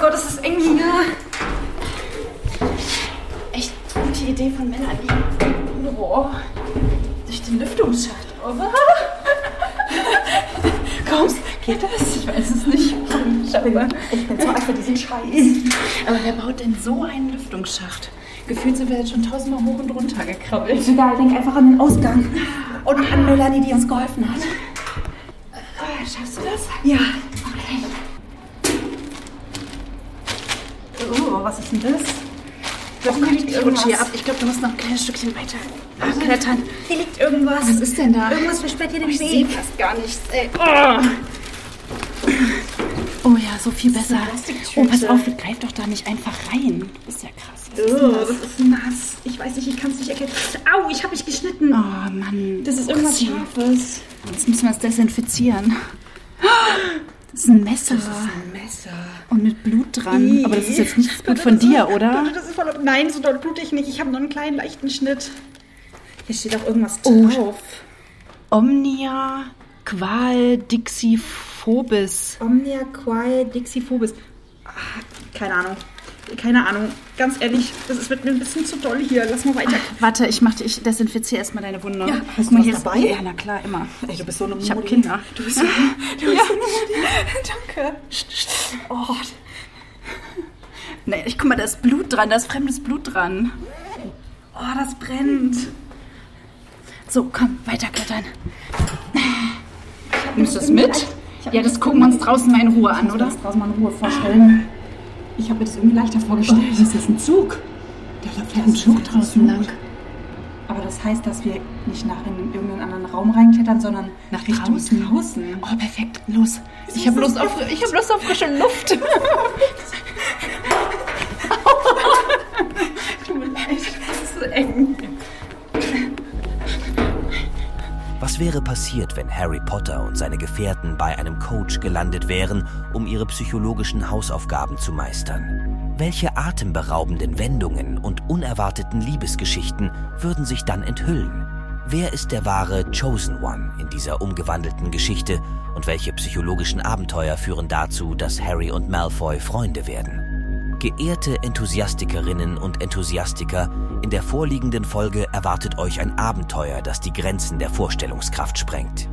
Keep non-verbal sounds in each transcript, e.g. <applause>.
Gott, das ist eng hier. Echt gute Idee von Melanie. Boah. Durch den Lüftungsschacht. Oh. <laughs> Kommst, geht das? Ich weiß es nicht. Ich bin, ich bin so alt für diesen Scheiß. Aber wer baut denn so einen Lüftungsschacht? Gefühlt sind wir jetzt schon tausendmal hoch und runter gekrabbelt. Egal, denk einfach an den Ausgang. Und an Melanie, die uns geholfen hat. Schaffst du das? Ja. Okay. Oh, was ist denn das? Oh Gott, ich rutsche hier ab. Ich glaube, du musst noch ein kleines Stückchen weiter klettern. Hier liegt irgendwas. Was ist denn da? Irgendwas versperrt hier den Ich Weg. sehe fast gar nichts, ey. Oh. oh ja, so viel besser. Oh, pass auf, greif doch da nicht einfach rein. Das ist ja krass. Was ist Oh, das? das ist nass. Ich weiß nicht, ich kann es nicht erkennen. Au, ich habe mich geschnitten. Oh Mann. Das ist irgendwas. Scharfes. Jetzt müssen wir es desinfizieren. <gasps> Das ist ein Messer. ein Messer. Und mit Blut dran. Aber das ist jetzt nicht das Blut von dir, oder? Das ist voll, nein, so doll blutig nicht. Ich habe nur einen kleinen, leichten Schnitt. Hier steht auch irgendwas Oh. drauf. Omnia Qual Dixiphobis. Omnia Quae Dixiphobis. Ah, keine Ahnung. Keine Ahnung. Ganz ehrlich, das ist, wird mir ein bisschen zu doll hier. Lass mal weiter. Warte, ich mach, ich desinfiziere erstmal deine Wunde. Ja, hast Guck du mal, hier ist- dabei? Ja, na klar, immer. Ey, du bist so eine Ich habe Mutti. Kinder. Du bist so <laughs> Mutti. Du bist so eine Mutti. <laughs> Danke. Oh, Nee, ich guck mal, da ist Blut dran, da ist fremdes Blut dran. oh, das brennt. So, komm, weiterklettern. Nimmst du das mit? Ja, das gucken wir uns draußen mal in Ruhe an, oder? Das draußen mal in Ruhe vorstellen. Ich habe mir das irgendwie leichter vorgestellt. das ist ein Zug. Da läuft ein Zug draußen lang. Aber das heißt, dass wir nicht nach in irgendeinen anderen Raum reinklettern, sondern Nach Richtung draußen? draußen. Oh, perfekt. Los. Ich habe Lust, auf, ich hab Lust auf frische Luft. <laughs> <laughs> Tut mir leid, das ist so eng. Was wäre passiert, wenn Harry Potter und seine Gefährten bei einem Coach gelandet wären, um ihre psychologischen Hausaufgaben zu meistern? Welche atemberaubenden Wendungen und unerwarteten Liebesgeschichten würden sich dann enthüllen? Wer ist der wahre Chosen One in dieser umgewandelten Geschichte und welche psychologischen Abenteuer führen dazu, dass Harry und Malfoy Freunde werden? Geehrte Enthusiastikerinnen und Enthusiastiker, in der vorliegenden Folge erwartet euch ein Abenteuer, das die Grenzen der Vorstellungskraft sprengt.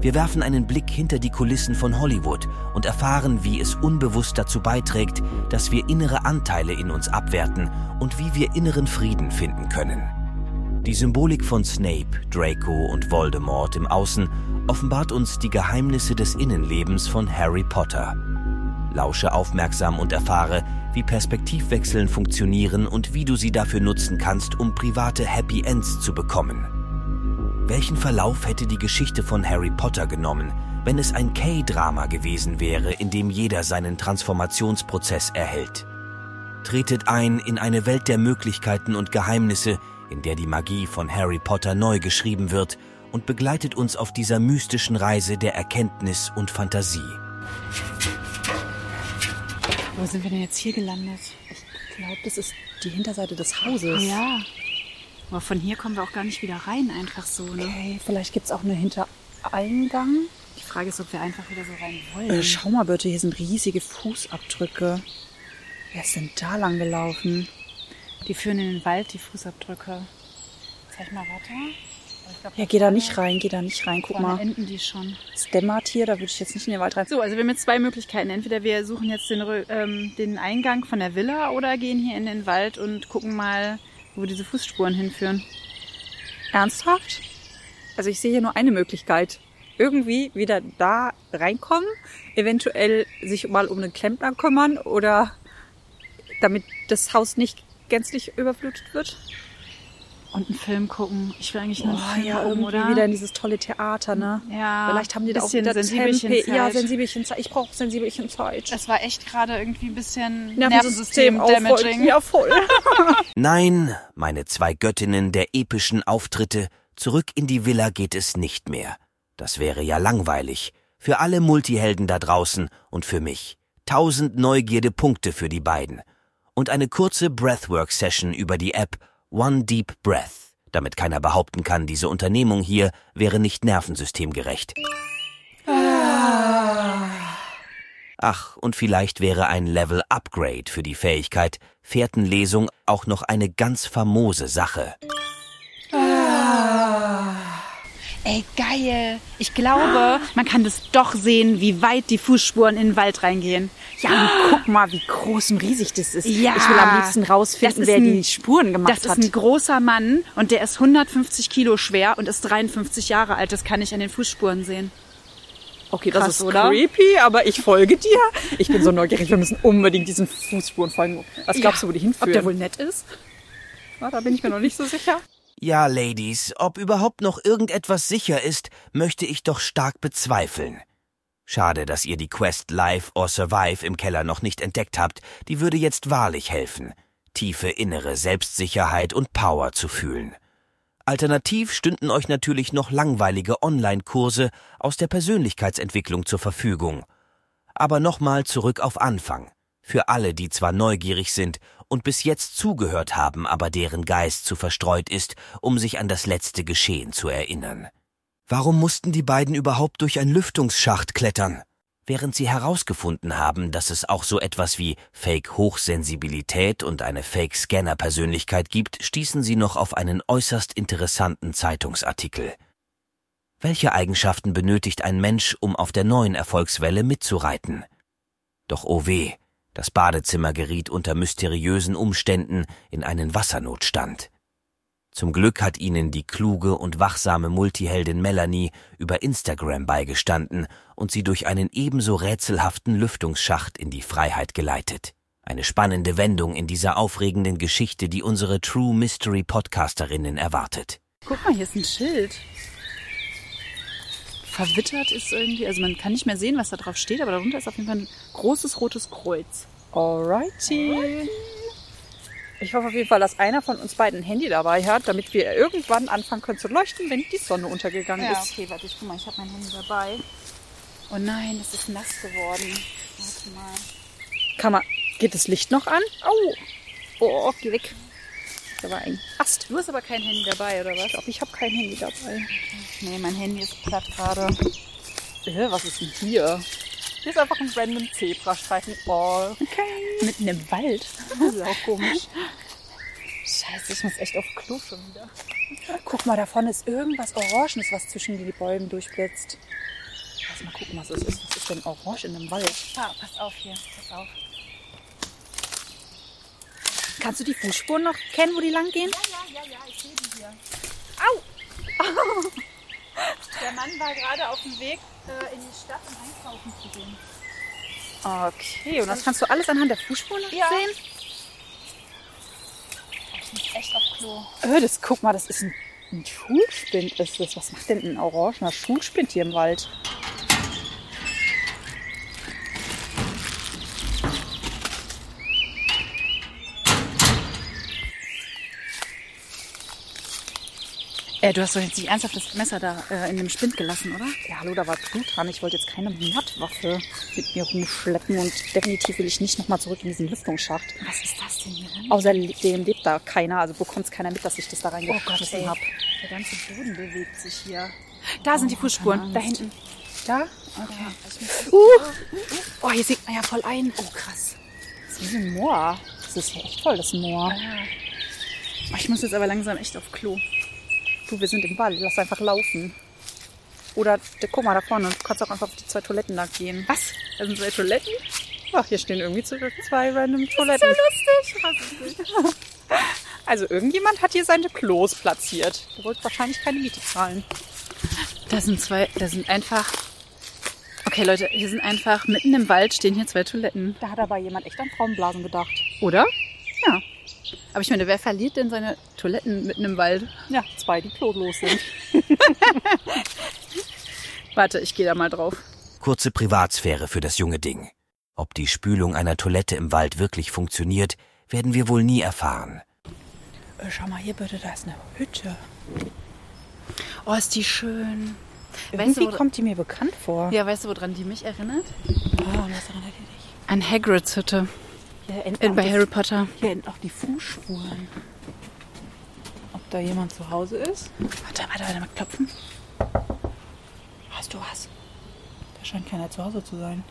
Wir werfen einen Blick hinter die Kulissen von Hollywood und erfahren, wie es unbewusst dazu beiträgt, dass wir innere Anteile in uns abwerten und wie wir inneren Frieden finden können. Die Symbolik von Snape, Draco und Voldemort im Außen offenbart uns die Geheimnisse des Innenlebens von Harry Potter. Lausche aufmerksam und erfahre, wie Perspektivwechseln funktionieren und wie du sie dafür nutzen kannst, um private Happy Ends zu bekommen. Welchen Verlauf hätte die Geschichte von Harry Potter genommen, wenn es ein K-Drama gewesen wäre, in dem jeder seinen Transformationsprozess erhält? Tretet ein in eine Welt der Möglichkeiten und Geheimnisse, in der die Magie von Harry Potter neu geschrieben wird und begleitet uns auf dieser mystischen Reise der Erkenntnis und Fantasie. Wo sind wir denn jetzt hier gelandet? Ich glaube, das ist die Hinterseite des Hauses. Ja. Aber von hier kommen wir auch gar nicht wieder rein, einfach so, ne? Okay, vielleicht gibt es auch einen Hintereingang. Die Frage ist, ob wir einfach wieder so rein wollen. Äh, schau mal bitte, hier sind riesige Fußabdrücke. Wer ist denn da lang gelaufen? Die führen in den Wald, die Fußabdrücke. Zeig mal weiter. Ja, geh da nicht rein, geh da nicht rein. Guck mal, enden die schon. es dämmert hier, da würde ich jetzt nicht in den Wald rein. So, also wir haben jetzt zwei Möglichkeiten. Entweder wir suchen jetzt den, ähm, den Eingang von der Villa oder gehen hier in den Wald und gucken mal, wo diese Fußspuren hinführen. Ernsthaft? Also ich sehe hier nur eine Möglichkeit. Irgendwie wieder da reinkommen, eventuell sich mal um den Klempner kümmern oder damit das Haus nicht gänzlich überflutet wird. Und einen Film gucken. Ich will eigentlich nur einen Oh Film ja, gucken, irgendwie oder? wieder in dieses tolle Theater, ne? Ja, Vielleicht haben die da auch wieder Sensibelchen Tempe. Ja, Zeit. Sensibelchen Zeit. Ich brauche Sensibelchen Zeit. Das war echt gerade irgendwie ein bisschen. Nervensystem-Damaging. Ja, voll. <laughs> Nein, meine zwei Göttinnen der epischen Auftritte, zurück in die Villa geht es nicht mehr. Das wäre ja langweilig. Für alle Multihelden da draußen und für mich. Tausend Neugierde-Punkte für die beiden. Und eine kurze Breathwork-Session über die App One Deep Breath, damit keiner behaupten kann, diese Unternehmung hier wäre nicht nervensystemgerecht. Ach, und vielleicht wäre ein Level-Upgrade für die Fähigkeit Fährtenlesung auch noch eine ganz famose Sache. Ey, geil. Ich glaube, man kann das doch sehen, wie weit die Fußspuren in den Wald reingehen. Ja, und guck mal, wie groß und riesig das ist. Ja. Ich will am liebsten rausfinden, Das wer ein- die Spuren gemacht Das ist hat. ein großer Mann und der ist 150 Kilo schwer und ist 53 Jahre alt. Das kann ich an den Fußspuren sehen. Okay, das Krass, ist oder? creepy, aber ich folge dir. Ich bin so neugierig, wir müssen unbedingt diesen Fußspuren folgen. Was glaubst du, wo die hinführen? Ob der wohl nett ist? Ah, da bin ich mir noch nicht so sicher. Ja, Ladies, ob überhaupt noch irgendetwas sicher ist, möchte ich doch stark bezweifeln. Schade, dass ihr die Quest Live or Survive im Keller noch nicht entdeckt habt, die würde jetzt wahrlich helfen, tiefe innere Selbstsicherheit und Power zu fühlen. Alternativ stünden euch natürlich noch langweilige Online-Kurse aus der Persönlichkeitsentwicklung zur Verfügung. Aber nochmal zurück auf Anfang. Für alle, die zwar neugierig sind und bis jetzt zugehört haben, aber deren Geist zu verstreut ist, um sich an das letzte Geschehen zu erinnern. Warum mussten die beiden überhaupt durch ein Lüftungsschacht klettern? Während sie herausgefunden haben, dass es auch so etwas wie Fake-Hochsensibilität und eine Fake-Scanner-Persönlichkeit gibt, stießen sie noch auf einen äußerst interessanten Zeitungsartikel. Welche Eigenschaften benötigt ein Mensch, um auf der neuen Erfolgswelle mitzureiten? Doch oh weh, das Badezimmer geriet unter mysteriösen Umständen in einen Wassernotstand. Zum Glück hat ihnen die kluge und wachsame Multiheldin Melanie über Instagram beigestanden und sie durch einen ebenso rätselhaften Lüftungsschacht in die Freiheit geleitet. Eine spannende Wendung in dieser aufregenden Geschichte, die unsere True Mystery Podcasterinnen erwartet. Guck mal, hier ist ein Schild. Verwittert ist irgendwie, also man kann nicht mehr sehen, was da drauf steht, aber darunter ist auf jeden Fall ein großes rotes Kreuz. Alrighty. Ich hoffe auf jeden Fall, dass einer von uns beiden ein Handy dabei hat, damit wir irgendwann anfangen können zu leuchten, wenn die Sonne untergegangen ist. okay, warte, ich guck mal, ich habe mein Handy dabei. Oh nein, es ist nass geworden. Warte mal. Kann man. Geht das Licht noch an? Au! Oh, geh weg. Da war ein Ast. Du hast aber kein Handy dabei, oder was? Ich glaube, ich habe kein Handy dabei. Nee, mein Handy ist platt gerade. Äh, was ist denn hier? Hier ist einfach ein random Zebrastreifen. Oh, okay. Mitten im Wald. <laughs> Das ist auch komisch. Scheiße, ich muss echt auf Klo schon wieder. Guck mal, da vorne ist irgendwas Orangenes, was zwischen die Bäume durchblitzt. Lass mal gucken, was es ist. Was ist denn orange in einem Wald? Ah, pass auf hier, pass auf. Kannst du die Fußspuren noch kennen, wo die lang gehen? Ja, ja, ja, ich sehe die hier. <laughs> Der Mann war gerade auf dem Weg äh, in die Stadt, um einkaufen zu gehen. Okay, und das kannst du alles anhand der Fußspuren Ja. sehen? Ich muss echt auf Klo. Äh, das, guck mal, das ist ein, ein Schulspind. Ist das. Was macht denn ein orangener Schulspind hier im Wald? Äh, du hast doch jetzt nicht ernsthaft das Messer da äh, in dem Spind gelassen, oder? Ja, hallo, da war Blut dran. Ich wollte jetzt keine Mordwaffe mit mir rumschleppen und definitiv will ich nicht nochmal zurück in diesen Lüftungsschacht. Was ist das denn hier drin? Außerdem lebt da keiner, also bekommt es keiner mit, dass ich das da Oh reingeschmissen habe. Der ganze Boden bewegt sich hier. Da sind die Fußspuren, da hinten. Da? Okay. Uh, oh, hier sieht man ja voll ein. Oh, krass. Das ist wie ein Moor. Das ist ja echt voll, das Moor. Oh, ich muss jetzt aber langsam echt auf Klo. Du, wir sind im Wald. Lass einfach laufen. Oder, guck mal da vorne. Du kannst auch einfach auf die zwei Toiletten da gehen. Was? Da sind zwei Toiletten? Ach, hier stehen irgendwie zwei random Toiletten. lustig. Hasse ich nicht. <laughs> Also irgendjemand hat hier seine Klos platziert. Du wolltest wahrscheinlich keine Miete zahlen. Da sind zwei, da sind einfach. Okay, Leute, hier sind einfach mitten im Wald stehen hier zwei Toiletten. Da hat aber jemand echt an Frauenblasen gedacht. Oder? Aber ich meine, wer verliert denn seine Toiletten mitten im Wald? Ja, zwei, die klotlos sind. <laughs> Warte, ich gehe da mal drauf. Kurze Privatsphäre für das junge Ding. Ob die Spülung einer Toilette im Wald wirklich funktioniert, werden wir wohl nie erfahren. Äh, schau mal hier bitte, da ist eine Hütte. Oh, ist die schön. Irgendwie wo- kommt die mir bekannt vor. Ja, weißt du, woran die mich erinnert? Ah, und was erinnert ihr dich? An Hagrids Hütte Hier enden, auch bei die, Harry Potter. hier enden auch die Fußspuren. Ob da jemand zu Hause ist? Warte, warte, warte, mal klopfen. Hast du was? Da scheint keiner zu Hause zu sein.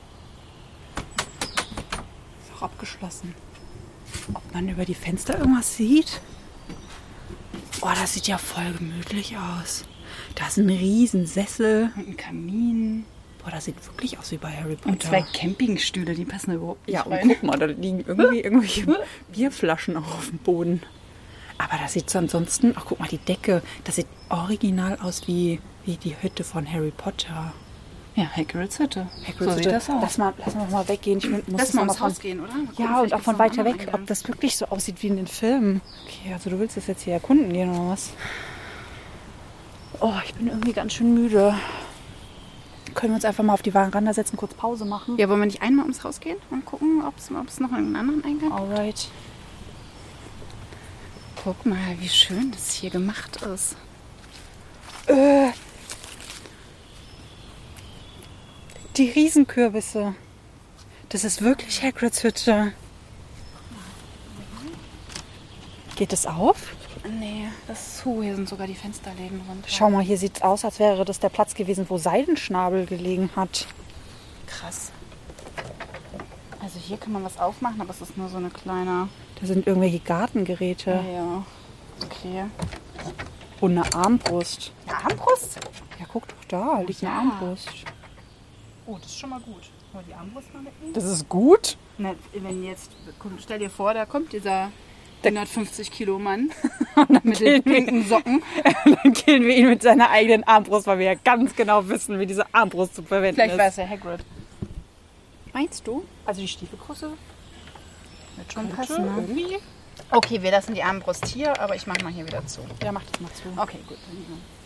auch abgeschlossen. Ob man über die Fenster irgendwas sieht? Oh, das sieht ja voll gemütlich aus. Da ist ein Riesensessel. Und ein Kamin. Boah, das sieht wirklich aus wie bei Harry Potter. Und zwei Campingstühle, die passen überhaupt nicht Ja, und rein. guck mal, da liegen irgendwie <laughs> irgendwelche Bierflaschen auch auf dem Boden. Aber das sieht so ansonsten, ach guck mal, die Decke, das sieht original aus wie, wie die Hütte von Harry Potter. Ja, Hagrids Hütte. Hagrids so sieht Hütte. das aus. Lass mal, lass mal mal weggehen. Ich muss Lass mal von, Haus gehen, oder? Gucken, Ja, und auch von weiter weg, Eingang. ob das wirklich so aussieht wie in den Filmen. Okay, also du willst das jetzt hier erkunden gehen oder was? Oh, ich bin irgendwie ganz schön müde. Können wir uns einfach mal auf die Veranda setzen, kurz Pause machen? Ja, wollen wir nicht einmal ums Haus gehen und gucken, ob es noch einen anderen Eingang gibt? Alright. Guck mal, wie schön das hier gemacht ist. Äh, die Riesenkürbisse. Das ist wirklich Hagrids Hütte. Geht es auf? Nee, das ist zu. Hier sind sogar die Fensterläden runter. Schau mal, hier sieht es aus, als wäre das der Platz gewesen, wo Seidenschnabel gelegen hat. Krass. Also hier kann man was aufmachen, aber es ist nur so eine kleine... Da sind irgendwelche Gartengeräte Ja, ja. Okay. und eine Armbrust. Eine Armbrust? Ja, guck doch da, liegt eine ja. Armbrust. Oh, das ist schon mal gut. Wollen wir die Armbrust mal mitnehmen? Das ist gut. Na, wenn jetzt, stell dir vor, da kommt dieser 150 Kilo Mann <laughs> mit den pinken Socken. <laughs> Dann killen wir ihn mit seiner eigenen Armbrust, weil wir ja ganz genau wissen, wie diese Armbrust zu verwenden Vielleicht ist. war es ja Hagrid. Meinst du? Also die Stiefelgröße Wird schon passen, ne? irgendwie. Okay, wir lassen die Armbrust hier, aber ich mach mal hier wieder zu. Ja, mach das mal zu. Okay, gut.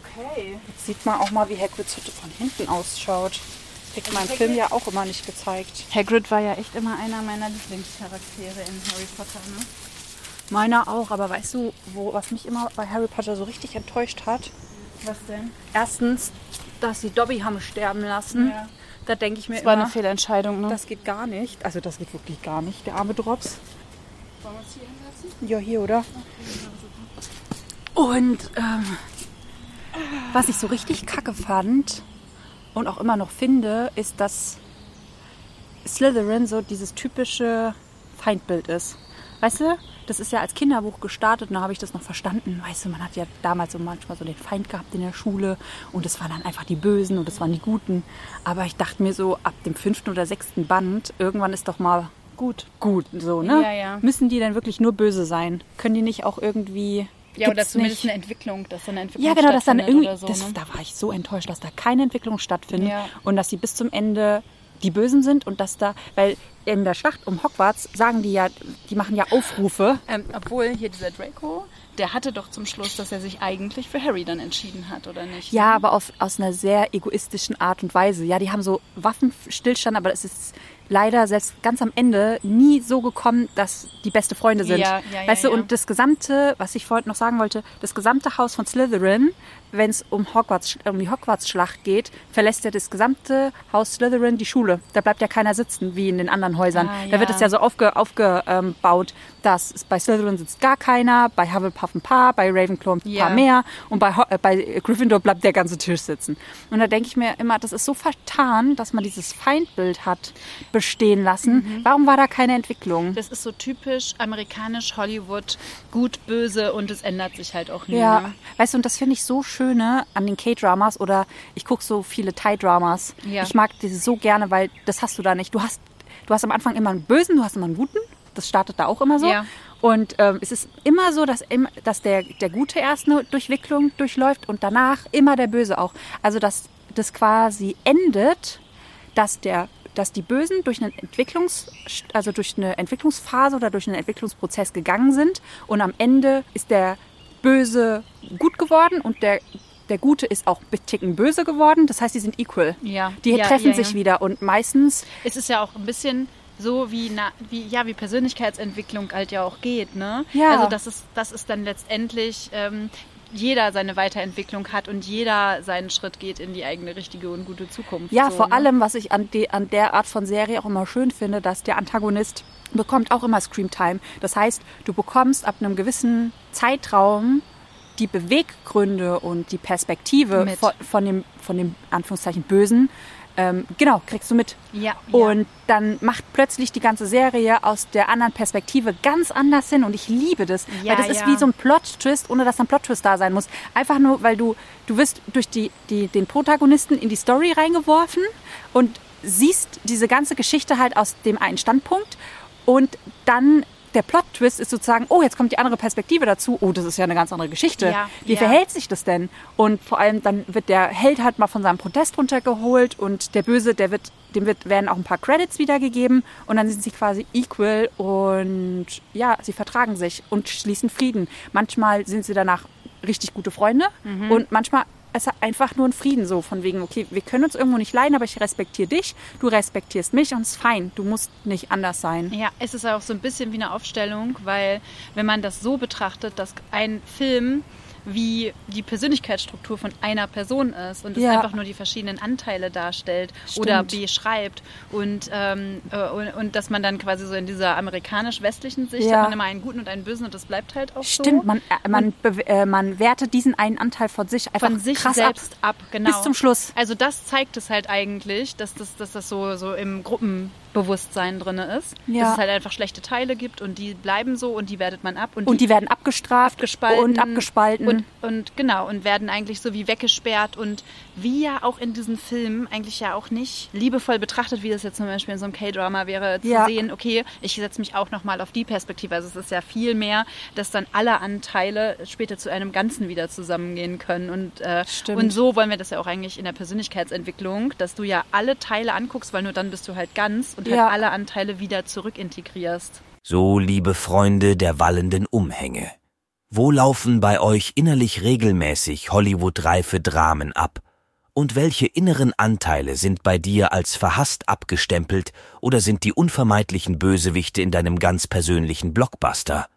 Okay. Jetzt sieht man auch mal, wie Hagrids Hütte von hinten ausschaut. Das kriegt man im Film ja auch immer nicht gezeigt. Hagrid war ja echt immer einer meiner Lieblingscharaktere in Harry Potter, ne? Meiner auch, aber weißt du, wo, was mich immer bei Harry Potter so richtig enttäuscht hat? Was denn? Erstens, dass sie Dobby haben sterben lassen. Ja. Da denke ich mir Das war immer, eine Fehlentscheidung, ne? das geht gar nicht. Also das geht wirklich gar nicht, der arme Drops. Wollen wir uns hier hinlassen? Ja, hier, oder? Und ähm, was ich so richtig kacke fand und auch immer noch finde, ist, dass Slytherin so dieses typische Feindbild ist. Weißt du, das ist ja als Kinderbuch gestartet und da habe ich das noch verstanden. Weißt du, man hat ja damals so manchmal so den Feind gehabt in der Schule und es waren dann einfach die Bösen und es waren die Guten. Aber ich dachte mir so, ab dem fünften oder sechsten Band, irgendwann ist doch mal Gut. gut, so, ne? Ja, ja. Müssen die denn wirklich nur böse sein? Können die nicht auch irgendwie. Ja, oder zumindest nicht? eine Entwicklung, dass da eine Entwicklung Ja, genau, dass dann irgendwie. so, das, ne? Da war ich so enttäuscht, dass da keine Entwicklung stattfindet Ja. und dass sie bis zum Ende die Bösen sind und dass da, weil in der Schlacht um Hogwarts sagen die ja, die machen ja Aufrufe. Ähm, obwohl hier dieser Draco, der hatte doch zum Schluss, dass er sich eigentlich für Harry dann entschieden hat, oder nicht? Ja, aber auf, aus einer sehr egoistischen Art und Weise. Ja, die haben so Waffenstillstand, aber es ist leider selbst ganz am Ende nie so gekommen, dass die beste Freunde sind. Ja, ja, ja, weißt du, ja. und das gesamte, was ich vorhin noch sagen wollte, das gesamte Haus von Slytherin, wenn es um, Hogwarts, um die Hogwarts-Schlacht geht, verlässt ja das gesamte Haus Slytherin die Schule. Da bleibt ja keiner sitzen, wie in den anderen Häusern. Ah, Da wird ja. es ja so aufge, aufgebaut, dass bei Slytherin sitzt gar keiner, bei Hufflepuff ein paar, bei Ravenclaw ein Ja. paar mehr und bei, äh, bei Gryffindor bleibt der ganze Tisch sitzen. Und da denke ich mir immer, das ist so vertan, dass man dieses Feindbild hat bestehen lassen. Mhm. Warum war da keine Entwicklung? Das ist so typisch amerikanisch Hollywood, gut, böse und es ändert sich halt auch nie. Ja, Ne? weißt du, und das finde ich so schöne an den K-Dramas oder ich gucke so viele Thai-Dramas. Ja. Ich mag diese so gerne, weil das hast du da nicht. Du hast, du hast am Anfang immer einen Bösen, du hast immer einen Guten. Das startet da auch immer so. Ja. Und ähm, es ist immer so, dass, im, dass der, der Gute erst eine Durchwicklung durchläuft und danach immer der Böse auch. Also dass das quasi endet, dass der dass die Bösen durch einen Entwicklungs also durch eine Entwicklungsphase oder durch einen Entwicklungsprozess gegangen sind und am Ende ist der Böse gut geworden und der der Gute ist auch ein Ticken böse geworden. Das heißt, die sind equal. Ja. Die Ja, treffen ja, sich wieder und meistens Es ist ja auch ein bisschen so wie, na, wie, ja, wie Persönlichkeitsentwicklung halt ja auch geht, ne? Ja. Also dass es, dass es dann letztendlich ähm, jeder seine Weiterentwicklung hat und jeder seinen Schritt geht in die eigene richtige und gute Zukunft. Ja, so, vor ne? allem, was ich an, de, an der Art von Serie auch immer schön finde, dass der Antagonist bekommt auch immer Screamtime. Das heißt, du bekommst ab einem gewissen Zeitraum die Beweggründe und die Perspektive von, von dem, von dem Anführungszeichen Bösen Ähm, genau, kriegst du mit. Ja, Und dann macht plötzlich die ganze Serie aus der anderen Perspektive ganz anders hin und ich liebe das. Ja, weil das ist ja. wie so ein Plot-Twist, ohne dass ein Plot-Twist da sein muss. Einfach nur, weil du, du wirst durch die, die, den Protagonisten in die Story reingeworfen und siehst diese ganze Geschichte halt aus dem einen Standpunkt und dann der Plot-Twist ist sozusagen, oh, jetzt kommt die andere Perspektive dazu. Oh, das ist ja eine ganz andere Geschichte. Ja, Wie ja. verhält sich das denn? Und vor allem dann wird der Held halt mal von seinem Protest runtergeholt und der Böse, der wird, dem wird, werden auch ein paar Credits wiedergegeben und dann sind sie quasi equal und ja, sie vertragen sich und schließen Frieden. Manchmal sind sie danach richtig gute Freunde Mhm. und manchmal ist einfach nur ein Frieden so von wegen, okay, wir können uns irgendwo nicht leiden, aber ich respektiere dich, du respektierst mich und es ist fein. Du musst nicht anders sein. Ja, es ist auch so ein bisschen wie eine Aufstellung, weil wenn man das so betrachtet, dass ein Film wie die Persönlichkeitsstruktur von einer Person ist und es Ja. einfach nur die verschiedenen Anteile darstellt oder Stimmt. beschreibt und, ähm, äh, und, und dass man dann quasi so in dieser amerikanisch-westlichen Sicht Ja. hat man immer einen guten und einen bösen und das bleibt halt auch so. Stimmt, man, äh, man, äh, man wertet diesen einen Anteil von sich einfach von sich krass selbst ab. genau. Bis zum Schluss. Also das zeigt es halt eigentlich, dass das, dass das so, so im Gruppenbewusstsein drin ist. Ja. Dass es halt einfach schlechte Teile gibt und die bleiben so und die wertet man ab. Und, Und die werden abgestraft abgespalten und abgespalten. Und, und genau, und werden eigentlich so wie weggesperrt und wie ja auch in diesen Filmen eigentlich ja auch nicht liebevoll betrachtet, wie das jetzt zum Beispiel in so einem K-Drama wäre, zu Ja. sehen, okay, ich setze mich auch nochmal auf die Perspektive. Also es ist ja viel mehr, dass dann alle Anteile später zu einem Ganzen wieder zusammengehen können. Und, äh, Stimmt. und so wollen wir das ja auch eigentlich in der Persönlichkeitsentwicklung, dass du ja alle Teile anguckst, weil nur dann bist du halt ganz und Ja. halt alle Anteile wieder zurückintegrierst. So, liebe Freunde der wallenden Umhänge. Wo laufen bei euch innerlich regelmäßig Hollywood-reife Dramen ab? Und welche inneren Anteile sind bei dir als verhasst abgestempelt oder sind die unvermeidlichen Bösewichte in deinem ganz persönlichen Blockbuster?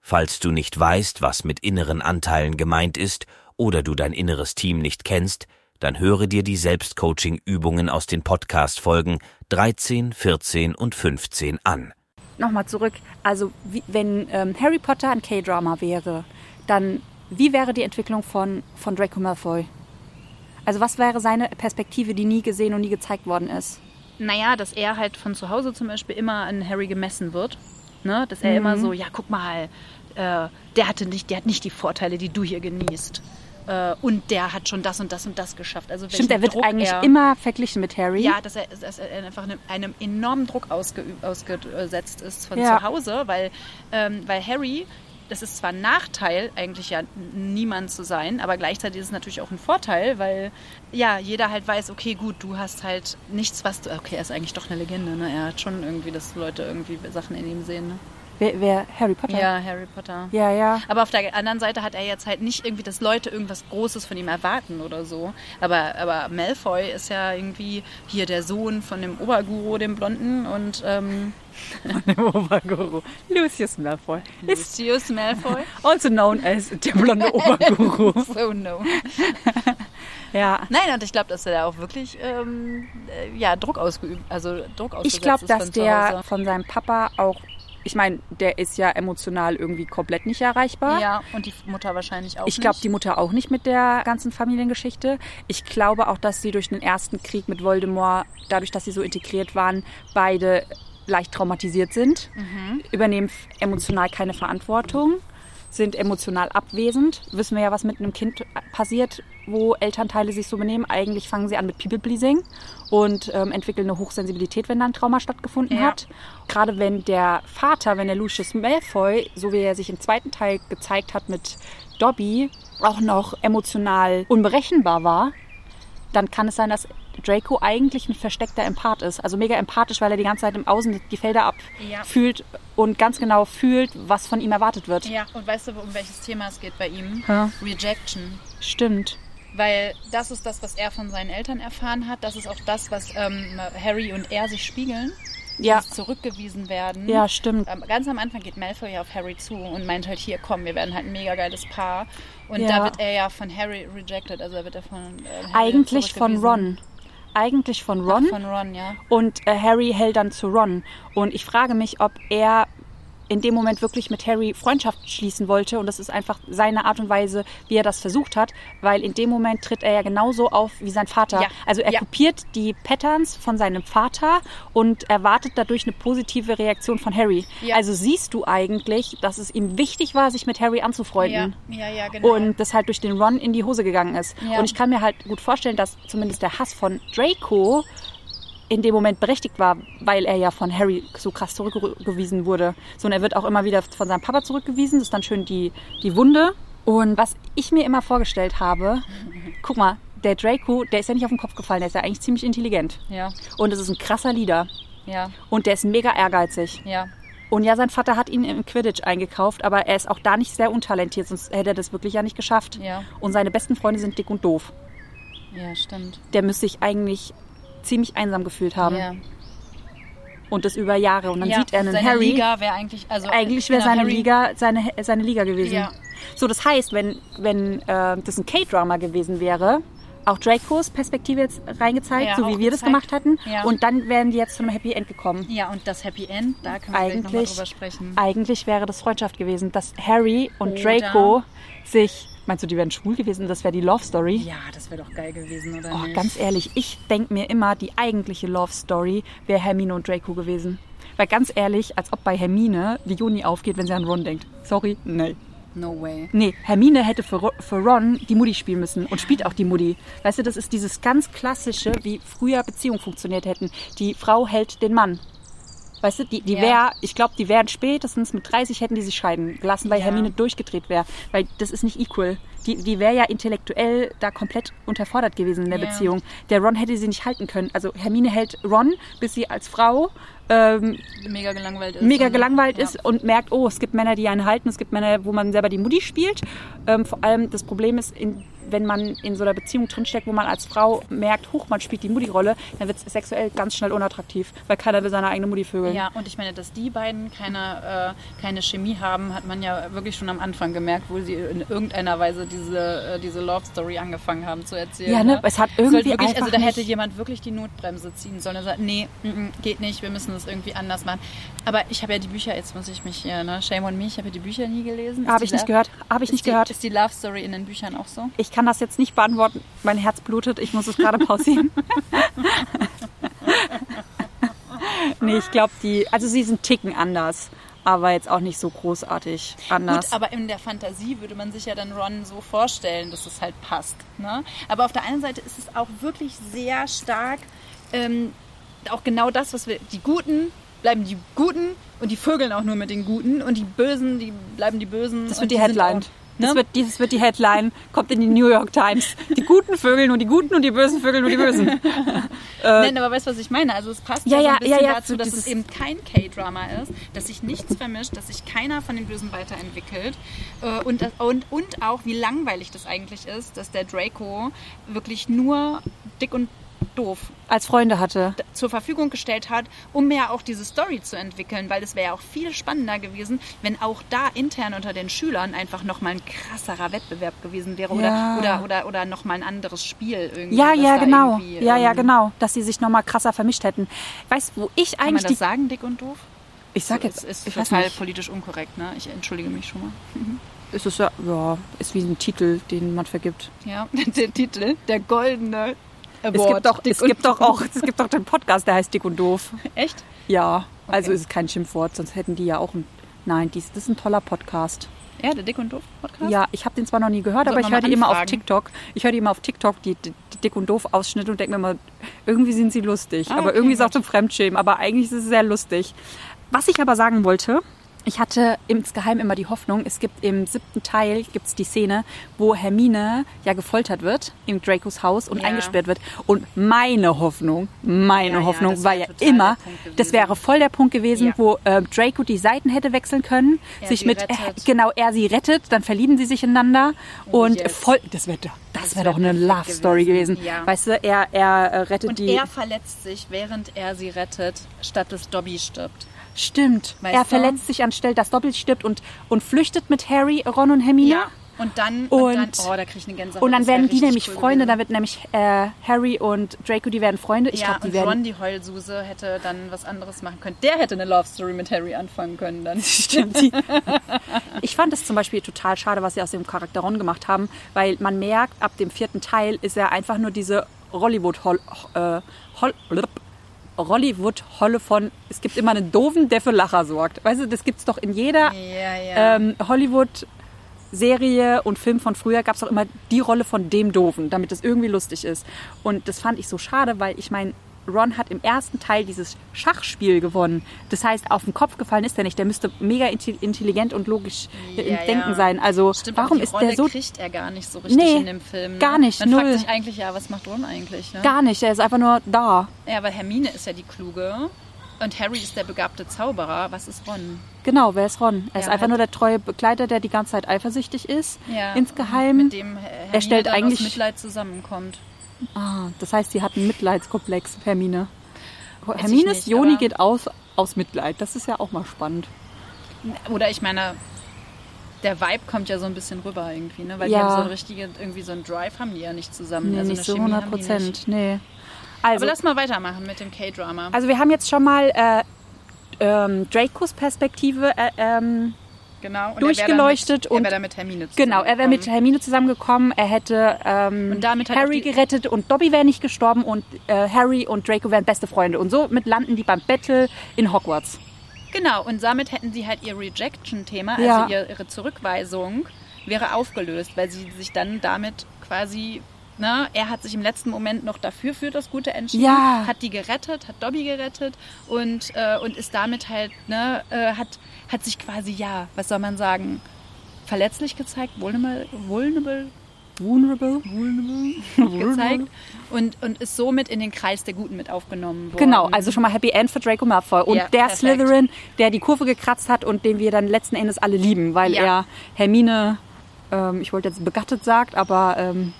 Falls du nicht weißt, was mit inneren Anteilen gemeint ist oder du dein inneres Team nicht kennst, dann höre dir die Selbstcoaching-Übungen aus den Podcast-Folgen 13, 14 und 15 an. Nochmal zurück. Also, wie, wenn ähm, Harry Potter ein K-Drama wäre, dann wie wäre die Entwicklung von, von Draco Malfoy? Also, was wäre seine Perspektive, die nie gesehen und nie gezeigt worden ist? Naja, dass er halt von zu Hause zum Beispiel immer an Harry gemessen wird. Ne? Dass er Mhm. immer so, ja, guck mal, äh, der hatte nicht, der hat nicht die Vorteile, die du hier genießt. Äh, und der hat schon das und das und das geschafft. Also Stimmt, welchen er wird Druck eigentlich er, immer verglichen mit Harry. Ja, dass er, dass er einfach einem, einem enormen Druck ausgeübt, ausgesetzt ist von Ja. zu Hause, weil, ähm, weil Harry, das ist zwar ein Nachteil, eigentlich ja niemand zu sein, aber gleichzeitig ist es natürlich auch ein Vorteil, weil ja, jeder halt weiß, okay, gut, du hast halt nichts, was du. Okay, er ist eigentlich doch eine Legende, ne? Er hat schon irgendwie, dass Leute irgendwie Sachen in ihm sehen, ne? Wer, wer Harry Potter? Ja, Harry Potter. Ja, ja. Aber auf der anderen Seite hat er jetzt halt nicht irgendwie, dass Leute irgendwas Großes von ihm erwarten oder so. Aber, aber Malfoy ist ja irgendwie hier der Sohn von dem Oberguru, dem Blonden und ähm, <laughs> Oberguru. Lucius Malfoy. Lucius Malfoy. also known as der blonde <laughs> Oberguru. so no. <laughs> ja. Nein, und ich glaube, dass er da auch wirklich ähm, äh, ja, Druck ausgeübt, also Druck ausgesetzt Ich glaube, dass von der von seinem Papa auch, ich meine, der ist ja emotional irgendwie komplett nicht erreichbar. Ja, und die Mutter wahrscheinlich auch Ich glaube, die Mutter auch nicht mit der ganzen Familiengeschichte. Ich glaube auch, dass sie durch den ersten Krieg mit Voldemort, dadurch, dass sie so integriert waren, beide leicht traumatisiert sind, übernehmen f- emotional keine Verantwortung, sind emotional abwesend. Wissen wir ja, was mit einem Kind passiert, wo Elternteile sich so benehmen. Eigentlich fangen sie an mit People-Pleasing und ähm, entwickeln eine Hochsensibilität, wenn da ein Trauma stattgefunden Ja. hat. Gerade wenn der Vater, wenn der Lucius Malfoy, so wie er sich im zweiten Teil gezeigt hat mit Dobby, auch noch emotional unberechenbar war, dann kann es sein, dass Draco eigentlich ein versteckter Empath ist. Also mega empathisch, weil er die ganze Zeit im Außen die Felder Ja. abfühlt und ganz genau fühlt, was von ihm erwartet wird. Ja, und weißt du, um welches Thema es geht bei ihm? Ja. Rejection. Stimmt. Weil das ist das, was er von seinen Eltern erfahren hat. Das ist auch das, was ähm, Harry und er sich spiegeln. Ja. Zurückgewiesen werden. Ja, stimmt. Ähm, Ganz am Anfang geht Malfoy ja auf Harry zu und meint halt, hier, komm, wir werden halt ein mega geiles Paar. Und Ja. da wird er ja von Harry rejected. Also da wird er von äh, Harry Eigentlich von. Ron. Eigentlich von Ron. Von Ron, ja. Und äh, Harry hält dann zu Ron. Und ich frage mich, ob er in dem Moment wirklich mit Harry Freundschaft schließen wollte. Und das ist einfach seine Art und Weise, wie er das versucht hat, weil in dem Moment tritt er ja genauso auf wie sein Vater. Ja. Also er Ja. kopiert die Patterns von seinem Vater und erwartet dadurch eine positive Reaktion von Harry. Ja. Also siehst du eigentlich, dass es ihm wichtig war, sich mit Harry anzufreunden. Ja, ja, ja, genau. Und das halt durch den Ron in die Hose gegangen ist. Und ich kann mir halt gut vorstellen, dass zumindest der Hass von Draco in dem Moment berechtigt war, weil er ja von Harry so krass zurückgewiesen wurde. So, und er wird auch immer wieder von seinem Papa zurückgewiesen. Das ist dann schön die, die Wunde. Und was ich mir immer vorgestellt habe, guck mal, der Draco, der ist ja nicht auf den Kopf gefallen, der ist ja eigentlich ziemlich intelligent. ja, Und es ist ein krasser Leader. ja, Und der ist mega ehrgeizig. ja. Und ja, sein Vater hat ihn im Quidditch eingekauft, aber er ist auch da nicht sehr untalentiert, sonst hätte er das wirklich ja nicht geschafft. Ja. Und seine besten Freunde sind dick und doof. Ja, stimmt. Der müsste sich eigentlich ziemlich einsam gefühlt haben. Ja. Und das über Jahre. Und dann ja, sieht er einen seine Harry. Liga wäre eigentlich, also Eigentlich wäre genau, seine Harry- Liga seine, seine Liga gewesen. Ja. So, das heißt, wenn, wenn äh, das ein K-Drama gewesen wäre, auch Dracos Perspektive jetzt reingezeigt, Ja, so wie wir das gezeigt. gemacht hatten. Ja. Und dann wären die jetzt zu einem Happy End gekommen. Ja, und das Happy End, da können wir gleich nochmal Eigentlich, drüber sprechen. eigentlich wäre das Freundschaft gewesen, dass Harry und Oder- Draco sich. Meinst du, die wären schwul gewesen? Das wäre die Love Story? Ja, das wäre doch geil gewesen, oder Oh, nicht? ganz ehrlich, ich denke mir immer, die eigentliche Love Story wäre Hermine und Draco gewesen. Weil ganz ehrlich, als ob bei Hermine die Juni aufgeht, wenn sie an Ron denkt. Sorry, nee. No way. Nee, Hermine hätte für, für Ron die Mutti spielen müssen und spielt auch die Mutti. Weißt du, das ist dieses ganz klassische, wie früher Beziehungen funktioniert hätten. Die Frau hält den Mann. Weißt du, die, die Ja. wäre, ich glaube, die wären spätestens mit 30 hätten die sich scheiden gelassen, weil Ja. Hermine durchgedreht wäre. Weil das ist nicht equal. Die, die wäre ja intellektuell da komplett unterfordert gewesen in der Ja. Beziehung. Der Ron hätte sie nicht halten können. Also Hermine hält Ron, bis sie als Frau ähm, Mega gelangweilt ist. mega und- gelangweilt ja. ist und merkt, oh, es gibt Männer, die einen halten, es gibt Männer, wo man selber die Mutti spielt. Ähm, vor allem das Problem ist, in, wenn man in so einer Beziehung drinsteckt, wo man als Frau merkt, huch, man spielt die Mutti-Rolle, dann wird es sexuell ganz schnell unattraktiv, weil keiner will seine eigene Mutti vögeln. Ja, und ich meine, dass die beiden keine, äh, keine Chemie haben, hat man ja wirklich schon am Anfang gemerkt, wo sie in irgendeiner Weise diese, äh, diese Love Story angefangen haben zu erzählen. Ja, ne? Es hat Es war irgendwie wirklich, einfach also da hätte jemand wirklich die Notbremse ziehen sollen und sagt, nee, mm, mm, geht nicht, wir müssen das irgendwie anders machen. Aber ich habe ja die Bücher, jetzt muss ich mich hier, ne, shame on me, ich habe ja die Bücher nie gelesen. Habe ich nicht gehört. Habe ich nicht die, gehört. Ist die Love Story in den Büchern auch so? Ich kann das jetzt nicht beantworten. Mein Herz blutet. Ich muss es gerade pausieren. <laughs> nee, ich glaube, die, also sie sind Ticken anders, aber jetzt auch nicht so großartig anders. Gut, aber in der Fantasie würde man sich ja dann Ron so vorstellen, dass es halt passt. Ne? Aber auf der einen Seite ist es auch wirklich sehr stark, ähm, auch genau das, was wir, die Guten bleiben die Guten und die vögeln auch nur mit den Guten und die Bösen, die bleiben die Bösen. Das wird die sind Headline. Auch- Das, ne? wird, das wird die Headline, kommt in die New York Times. Die guten Vögel nur die Guten und die bösen Vögel nur die Bösen. <laughs> Nein, aber weißt du, was ich meine? Also es passt Ja, ja, so ein bisschen ja, ja, dazu, zu dass dieses- es eben kein K-Drama ist, dass sich nichts vermischt, dass sich keiner von den Bösen weiterentwickelt äh, und, und, und auch, wie langweilig das eigentlich ist, dass der Draco wirklich nur dick und doof Als Freunde hatte. zur Verfügung gestellt hat, um ja auch diese Story zu entwickeln, weil es wäre ja auch viel spannender gewesen, wenn auch da intern unter den Schülern einfach nochmal ein krasserer Wettbewerb gewesen wäre Ja. oder, oder, oder, oder nochmal ein anderes Spiel irgendwie. Ja, ja, genau. Ja, ja, ähm, genau. Dass sie sich nochmal krasser vermischt hätten. Weißt du, wo ich Kann man eigentlich das die. sagen, dick und doof? Ich sag jetzt, es ist total politisch unkorrekt, ne? Ich entschuldige mich schon mal. <laughs> Es ist ja, ja, ist wie ein Titel, den man vergibt. Ja, <laughs> der Titel, der goldene Es Award. gibt doch, Dick es gibt doch auch, es gibt doch den Podcast, der heißt Dick und Doof. Echt? Ja, also Okay. ist es kein Schimpfwort, sonst hätten die ja auch ein. Nein, dies, das ist ein toller Podcast. Ja, der Dick und Doof Podcast? Ja, ich habe den zwar noch nie gehört, aber ich höre die immer auf. TikTok. Ich höre die immer auf TikTok, die, die, die Dick und Doof Ausschnitte und denke mir immer, irgendwie sind sie lustig. Ah, aber okay, irgendwie ist auch zum Fremdschämen. Aber eigentlich ist es sehr lustig. Was ich aber sagen wollte, ich hatte insgeheim immer die Hoffnung, es gibt im siebten Teil gibt's die Szene, wo Hermine ja gefoltert wird im Dracos Haus und Ja. eingesperrt wird. Und meine Hoffnung, meine Ja, ja, Hoffnung das war ja immer, das wäre voll der Punkt gewesen, Ja. wo äh, Draco die Seiten hätte wechseln können, sich mit rettet. genau er sie rettet, dann verlieben sie sich ineinander und yes. voll das wäre das Das wäre wär doch eine Love Story gewesen. gewesen, ja. Weißt du, er er äh, rettet Und die er verletzt sich, während er sie rettet, statt dass Dobby stirbt. Stimmt. Weißt er du? verletzt sich anstelle, dass Doppel stirbt und und flüchtet mit Harry, Ron und Hermine. Ja, Und dann, Und- und, dann oh, da krieg ich eine Gänsehaut. Und dann werden die nämlich cool Freunde, gewesen. dann wird nämlich äh, Harry und Draco, die werden Freunde. Ich ja, glaube, die und werden. Ron, die Heulsuse, hätte dann was anderes machen können. Der hätte eine Love Story mit Harry anfangen können dann. <laughs> Stimmt. Die. <laughs> Ich fand es zum Beispiel total schade, was sie aus dem Charakter Ron gemacht haben, weil man merkt, ab dem vierten Teil ist er einfach nur diese Rollywood Hol, äh, Hol, Rollywood Holle von es gibt immer einen doofen, der für Lacher sorgt. Weißt du, das gibt's doch in jeder Ja, ja. ähm, Hollywood Serie und Film von früher gab es auch immer die Rolle von dem Doofen, damit es irgendwie lustig ist. Und das fand ich so schade, weil ich meine, Ron hat im ersten Teil dieses Schachspiel gewonnen. Das heißt, auf den Kopf gefallen ist er nicht. Der müsste mega intelligent und logisch äh, im Ja, Denken ja. sein. Also Stimmt, warum ist Rolle der so kriegt er gar nicht so richtig Nee, in dem Film. Ne? gar nicht, Man null. fragt sich eigentlich, ja, was macht Ron eigentlich? Ne? gar nicht? Er ist einfach nur da. Ja, weil Hermine ist ja die Kluge und Harry ist der begabte Zauberer. Was ist Ron? Genau, wer ist Ron? Er ist Ja, einfach halt- nur der treue Begleiter, der die ganze Zeit eifersüchtig ist. Ja, Insgeheim. Mit dem Hermine stellt dann eigentlich- aus Mitleid zusammenkommt. Ah, das heißt, sie hat einen Mitleidskomplex, Hermine. ich Hermines nicht, Joni aber- geht aus aus Mitleid. Das ist ja auch mal spannend. Oder ich meine, der Vibe kommt ja so ein bisschen rüber irgendwie, ne? Weil die Ja. haben so ein richtige, irgendwie so einen Drive haben die ja nicht zusammen. Nee, also nicht so Chemie 100 haben die nicht. Prozent. Nee. Aber Also, lass mal weitermachen mit dem K-Drama. also wir haben jetzt schon mal äh, ähm, Dracos Perspektive äh, ähm, genau. Und durchgeleuchtet er wäre er wär mit Hermine Genau, er wäre mit zusammengekommen. Hermine zusammengekommen, er hätte ähm, auch Harry gerettet und Dobby wäre nicht gestorben und äh, Harry und Draco wären beste Freunde. Und somit landen die beim Battle in Hogwarts. Genau, und damit hätten sie halt ihr Rejection-Thema, also Ja. ihr, ihre Zurückweisung, wäre aufgelöst, weil sie sich dann damit quasi, ne, er hat sich im letzten Moment noch dafür für das Gute entschieden, Ja. hat die gerettet, hat Dobby gerettet und, äh, und ist damit halt, ne, äh, hat, hat sich quasi, ja, was soll man sagen, verletzlich gezeigt, vulnerable, vulnerable <laughs> Vulnerable. gezeigt und, und ist somit in den Kreis der Guten mit aufgenommen worden. Genau, also schon mal Happy End für Draco Malfoy. Und Ja, der perfekt. Slytherin, der die Kurve gekratzt hat und den wir dann letzten Endes alle lieben, weil Ja. er Hermine, ähm, ich wollte jetzt begattet sagt, aber ähm,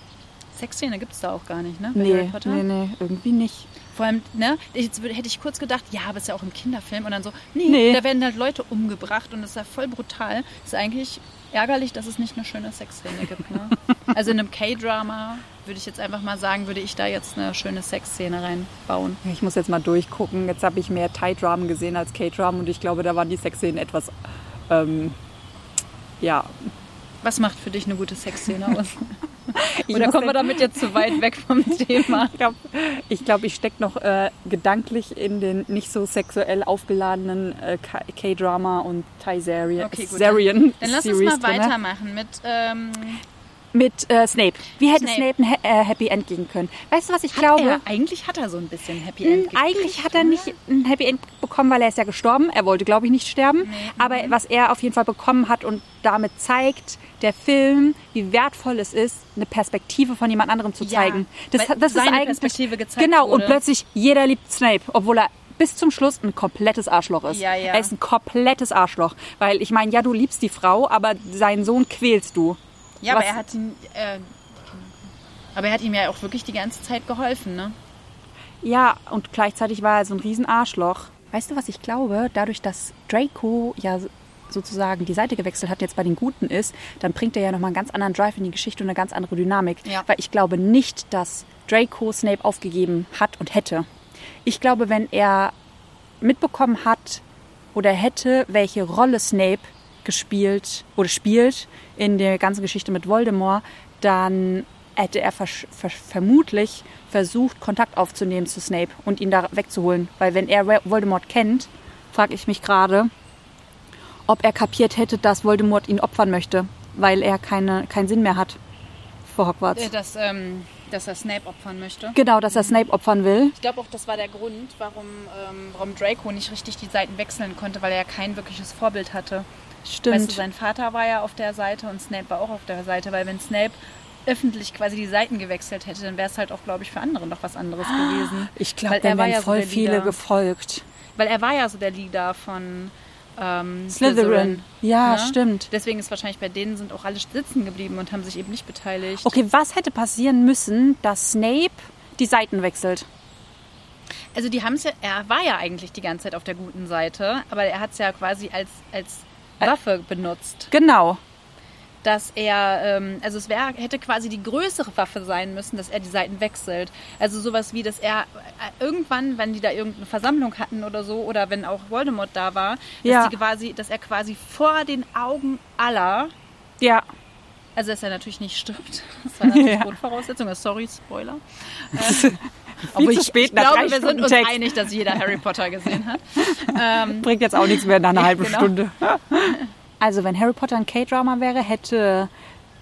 Sexszene gibt es da auch gar nicht, ne? bei nee, nee, nee, irgendwie nicht. Vor allem, ne, jetzt hätte ich kurz gedacht, ja, aber ist ja auch ein Kinderfilm. Und dann so, nee, Nee. da werden halt Leute umgebracht und das ist ja voll brutal. Ist eigentlich ärgerlich, dass es nicht eine schöne Sexszene gibt. Ne? <laughs> also in einem K-Drama würde ich jetzt einfach mal sagen, würde ich da jetzt eine schöne Sexszene reinbauen. Ich muss jetzt mal durchgucken. Jetzt habe ich mehr Thai-Dramen gesehen als K-Dramen und ich glaube, da waren die Sexszenen etwas, ähm, ja. Was macht für dich eine gute Sexszene aus? <laughs> Ich Oder kommen wir damit jetzt zu weit weg vom <laughs> Thema? Ich glaube, ich, glaub, ich stecke noch äh, gedanklich in den nicht so sexuell aufgeladenen äh, K-Drama und Thai-Serien. Okay, gut. Serien Dann lass uns mal drinne. weitermachen mit, ähm, Mit äh, Snape. Wie hätte Snape. Snape, ein ha äh, Happy End geben können? Weißt du, was ich glaube? er, eigentlich hat er so ein bisschen Happy Hm, End gekriegt, Eigentlich hat er nicht ein Happy End bekommen, weil er ist ja gestorben. Er wollte, glaube ich, nicht sterben. Aber was er auf jeden Fall bekommen hat und damit zeigt der Film, wie wertvoll es ist, eine Perspektive von jemand anderem zu Ja, zeigen. Das, weil das ist seine eigentlich Perspektive gezeigt Genau. Und wurde. plötzlich jeder liebt Snape, obwohl er bis zum Schluss ein komplettes Arschloch ist. Ja, ja. Er ist ein komplettes Arschloch, weil ich meine, ja, du liebst die Frau, aber seinen Sohn quälst du. Ja, aber Was- er hat ihn, äh, aber er hat ihm ja auch wirklich die ganze Zeit geholfen, ne? Ja, und gleichzeitig war er so ein Riesenarschloch. Weißt du, was ich glaube? Dadurch, dass Draco ja sozusagen die Seite gewechselt hat, jetzt bei den Guten ist, dann bringt er ja nochmal einen ganz anderen Drive in die Geschichte und eine ganz andere Dynamik. Ja. Weil ich glaube nicht, dass Draco Snape aufgegeben hat und hätte. Ich glaube, wenn er mitbekommen hat oder hätte, welche Rolle Snape gespielt oder spielt in der ganzen Geschichte mit Voldemort, dann hätte er versch- ver vermutlich versucht, Kontakt aufzunehmen zu Snape und ihn da wegzuholen. Weil wenn er Voldemort kennt, frage ich mich gerade, ob er kapiert hätte, dass Voldemort ihn opfern möchte, weil er keine, keinen Sinn mehr hat vor Hogwarts. Äh, Dass, ähm, dass er Snape opfern möchte. Genau, dass er Snape opfern will. Ich glaube auch, das war der Grund, warum, ähm, warum Draco nicht richtig die Seiten wechseln konnte, weil er ja kein wirkliches Vorbild hatte. Stimmt. Weißt du, sein Vater war ja auf der Seite und Snape war auch auf der Seite, weil wenn Snape öffentlich quasi die Seiten gewechselt hätte, dann wäre es halt auch, glaube ich, für andere noch was anderes gewesen. ich glaube, da er war wären ja so voll der viele gefolgt. Weil er war ja so der Leader von ähm, Slytherin. Ja, ne? stimmt. Deswegen ist wahrscheinlich bei denen sind auch alle sitzen geblieben und haben sich eben nicht beteiligt. Okay, was hätte passieren müssen, dass Snape die Seiten wechselt? Also die haben es ja, er war ja eigentlich die ganze Zeit auf der guten Seite, aber er hat es ja quasi als, als Waffe benutzt. Genau. Dass er, ähm, also es wär, hätte quasi die größere Waffe sein müssen, dass er die Seiten wechselt. Also sowas wie, dass er äh, irgendwann, wenn die da irgendeine Versammlung hatten oder so, oder wenn auch Voldemort da war, dass, Ja. die quasi, dass er quasi vor den Augen aller Ja. also, dass er natürlich nicht stirbt. <laughs> Das war natürlich Ja. Grundvoraussetzung. Sorry, Spoiler. <laughs> Viel Obwohl zu ich, spät ich nach glaube, wir sind uns Text. einig, dass jeder Harry Potter gesehen hat. <laughs> Ähm, Bringt jetzt auch nichts mehr nach einer halben genau. Stunde. Also, wenn Harry Potter ein K-Drama wäre, hätte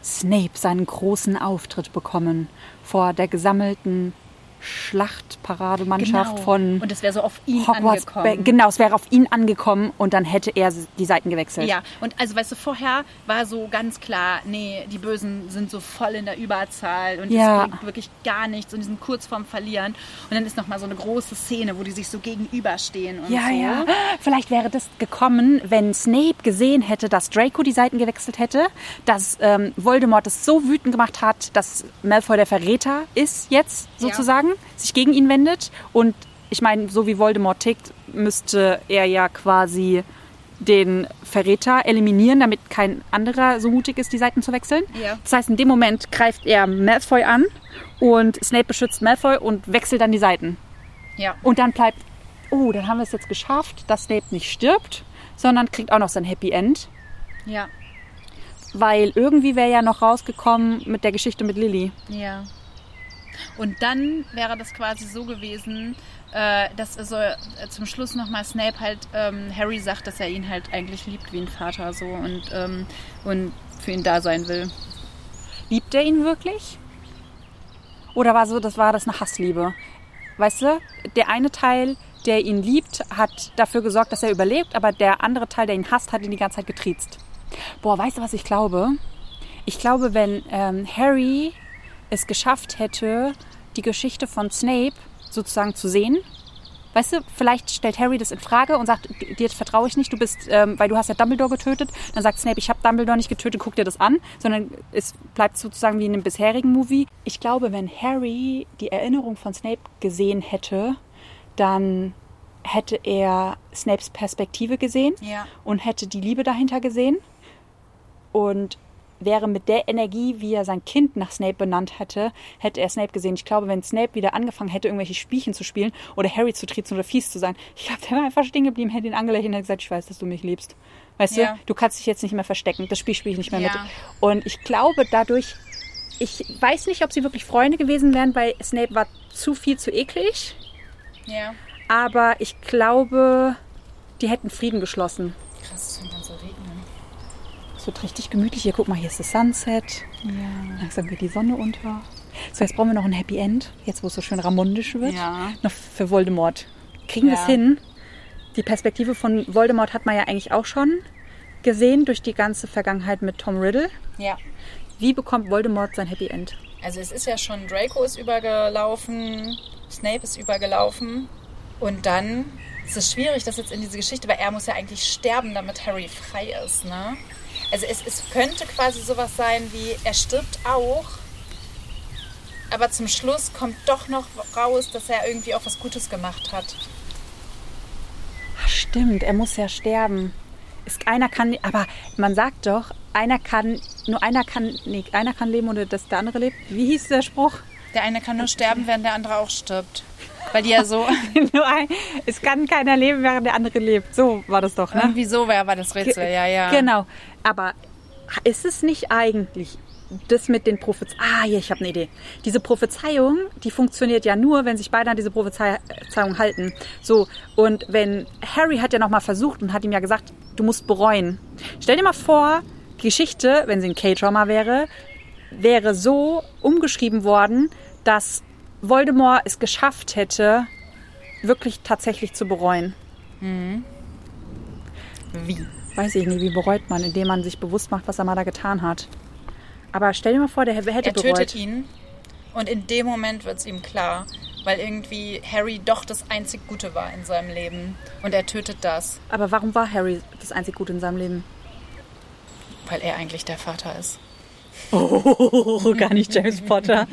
Snape seinen großen Auftritt bekommen vor der gesammelten Schlachtparademannschaft genau. von Und es wäre so auf ihn Hogwarts. angekommen. Genau, es wäre auf ihn angekommen und dann hätte er die Seiten gewechselt. Ja, und also weißt du, vorher war so ganz klar, nee, die Bösen sind so voll in der Überzahl und Ja. es bringt wirklich gar nichts und die sind kurz vorm Verlieren. Und dann ist nochmal so eine große Szene, wo die sich so gegenüberstehen und Ja, so. ja. <gasps> Vielleicht wäre das gekommen, wenn Snape gesehen hätte, dass Draco die Seiten gewechselt hätte, dass ähm, Voldemort es so wütend gemacht hat, dass Malfoy der Verräter ist jetzt Ja. Sozusagen, sich gegen ihn wendet. Und ich meine, so wie Voldemort tickt, müsste er ja quasi den Verräter eliminieren, damit kein anderer so mutig ist, die Seiten zu wechseln. Ja. Das heißt, in dem Moment greift er Malfoy an und Snape beschützt Malfoy und wechselt dann die Seiten. Ja. Und dann bleibt, oh, dann haben wir es jetzt geschafft, dass Snape nicht stirbt, sondern kriegt auch noch sein Happy End. Ja. Weil irgendwie wäre ja noch rausgekommen mit der Geschichte mit Lily. Ja. Und dann wäre das quasi so gewesen, äh, dass also zum Schluss nochmal Snape halt ähm, Harry sagt, dass er ihn halt eigentlich liebt wie ein Vater so und, ähm, und für ihn da sein will. Liebt er ihn wirklich? Oder war so, das war das eine Hassliebe? Weißt du, der eine Teil, der ihn liebt, hat dafür gesorgt, dass er überlebt, aber der andere Teil, der ihn hasst, hat ihn die ganze Zeit getriezt. Boah, weißt du, was ich glaube? Ich glaube, wenn ähm, Harry es geschafft hätte, die Geschichte von Snape sozusagen zu sehen, Weißt du, vielleicht stellt Harry das in Frage und sagt, dir vertraue ich nicht, du bist, ähm, weil du hast ja Dumbledore getötet. Dann sagt Snape, ich habe Dumbledore nicht getötet, guck dir das an. Sondern es bleibt sozusagen wie in einem bisherigen Movie. Ich glaube, wenn Harry die Erinnerung von Snape gesehen hätte, dann hätte er Snapes Perspektive gesehen Ja. und hätte die Liebe dahinter gesehen und wäre mit der Energie, wie er sein Kind nach Snape benannt hätte, hätte er Snape gesehen. Ich glaube, wenn Snape wieder angefangen hätte, irgendwelche Spielchen zu spielen oder Harry zu triezen oder fies zu sein, ich glaube, der wäre einfach stehen geblieben, hätte ihn angelächelt und hätte gesagt, ich weiß, dass du mich liebst. Weißt Ja. du, du kannst dich jetzt nicht mehr verstecken. Das Spiel spiele ich nicht mehr Ja. mit. Und ich glaube, dadurch, ich weiß nicht, ob sie wirklich Freunde gewesen wären, weil Snape war zu viel zu eklig. Ja. Aber ich glaube, die hätten Frieden geschlossen. Krass, es fängt an zu regnen. Es wird richtig gemütlich. Hier, guck mal, hier ist das Sunset. Ja. Langsam geht die Sonne unter. So, jetzt brauchen wir noch ein Happy End. Jetzt, wo es so schön ramondisch wird. Ja. Noch für Voldemort. Kriegen wir Ja. es hin? Die Perspektive von Voldemort hat man ja eigentlich auch schon gesehen durch die ganze Vergangenheit mit Tom Riddle. Ja. Wie bekommt Voldemort sein Happy End? Also es ist ja schon, Draco ist übergelaufen, Snape ist übergelaufen und dann ist es schwierig, das jetzt in diese Geschichte, weil er muss ja eigentlich sterben, damit Harry frei ist, ne? Also es, es könnte quasi sowas sein wie, er stirbt auch, aber zum Schluss kommt doch noch raus, dass er irgendwie auch was Gutes gemacht hat. Ach, stimmt, er muss ja sterben. Ist, einer kann, aber man sagt doch, einer kann, nur einer kann, nee, einer kann leben oder dass der andere lebt. Wie hieß der Spruch? Der eine kann nur sterben, während der andere auch stirbt. Weil die ja so, <laughs> nur ein, es kann keiner leben, während der andere lebt. So war das doch, ne? irgendwie so war, war das Rätsel, ja, ja. Genau. Aber ist es nicht eigentlich das mit den Prophezeiungen? Ah, hier, ich habe eine Idee. Diese Prophezeiung, die funktioniert ja nur, wenn sich beide an diese Prophezeiung halten. So, und wenn Harry hat ja nochmal versucht und hat ihm ja gesagt, du musst bereuen. Stell dir mal vor, Geschichte, wenn sie ein K-Drama wäre, wäre so umgeschrieben worden, dass Voldemort es geschafft hätte, wirklich tatsächlich zu bereuen. Wie? Weiß ich nicht, wie bereut man, indem man sich bewusst macht, was er mal da getan hat. Aber stell dir mal vor, der hätte Er bereut. tötet ihn und in dem Moment wird es ihm klar, weil irgendwie Harry doch das einzig Gute war in seinem Leben und er tötet das, Aber warum war Harry das einzig Gute in seinem Leben? weil er eigentlich der Vater ist. Oh, gar nicht James Potter.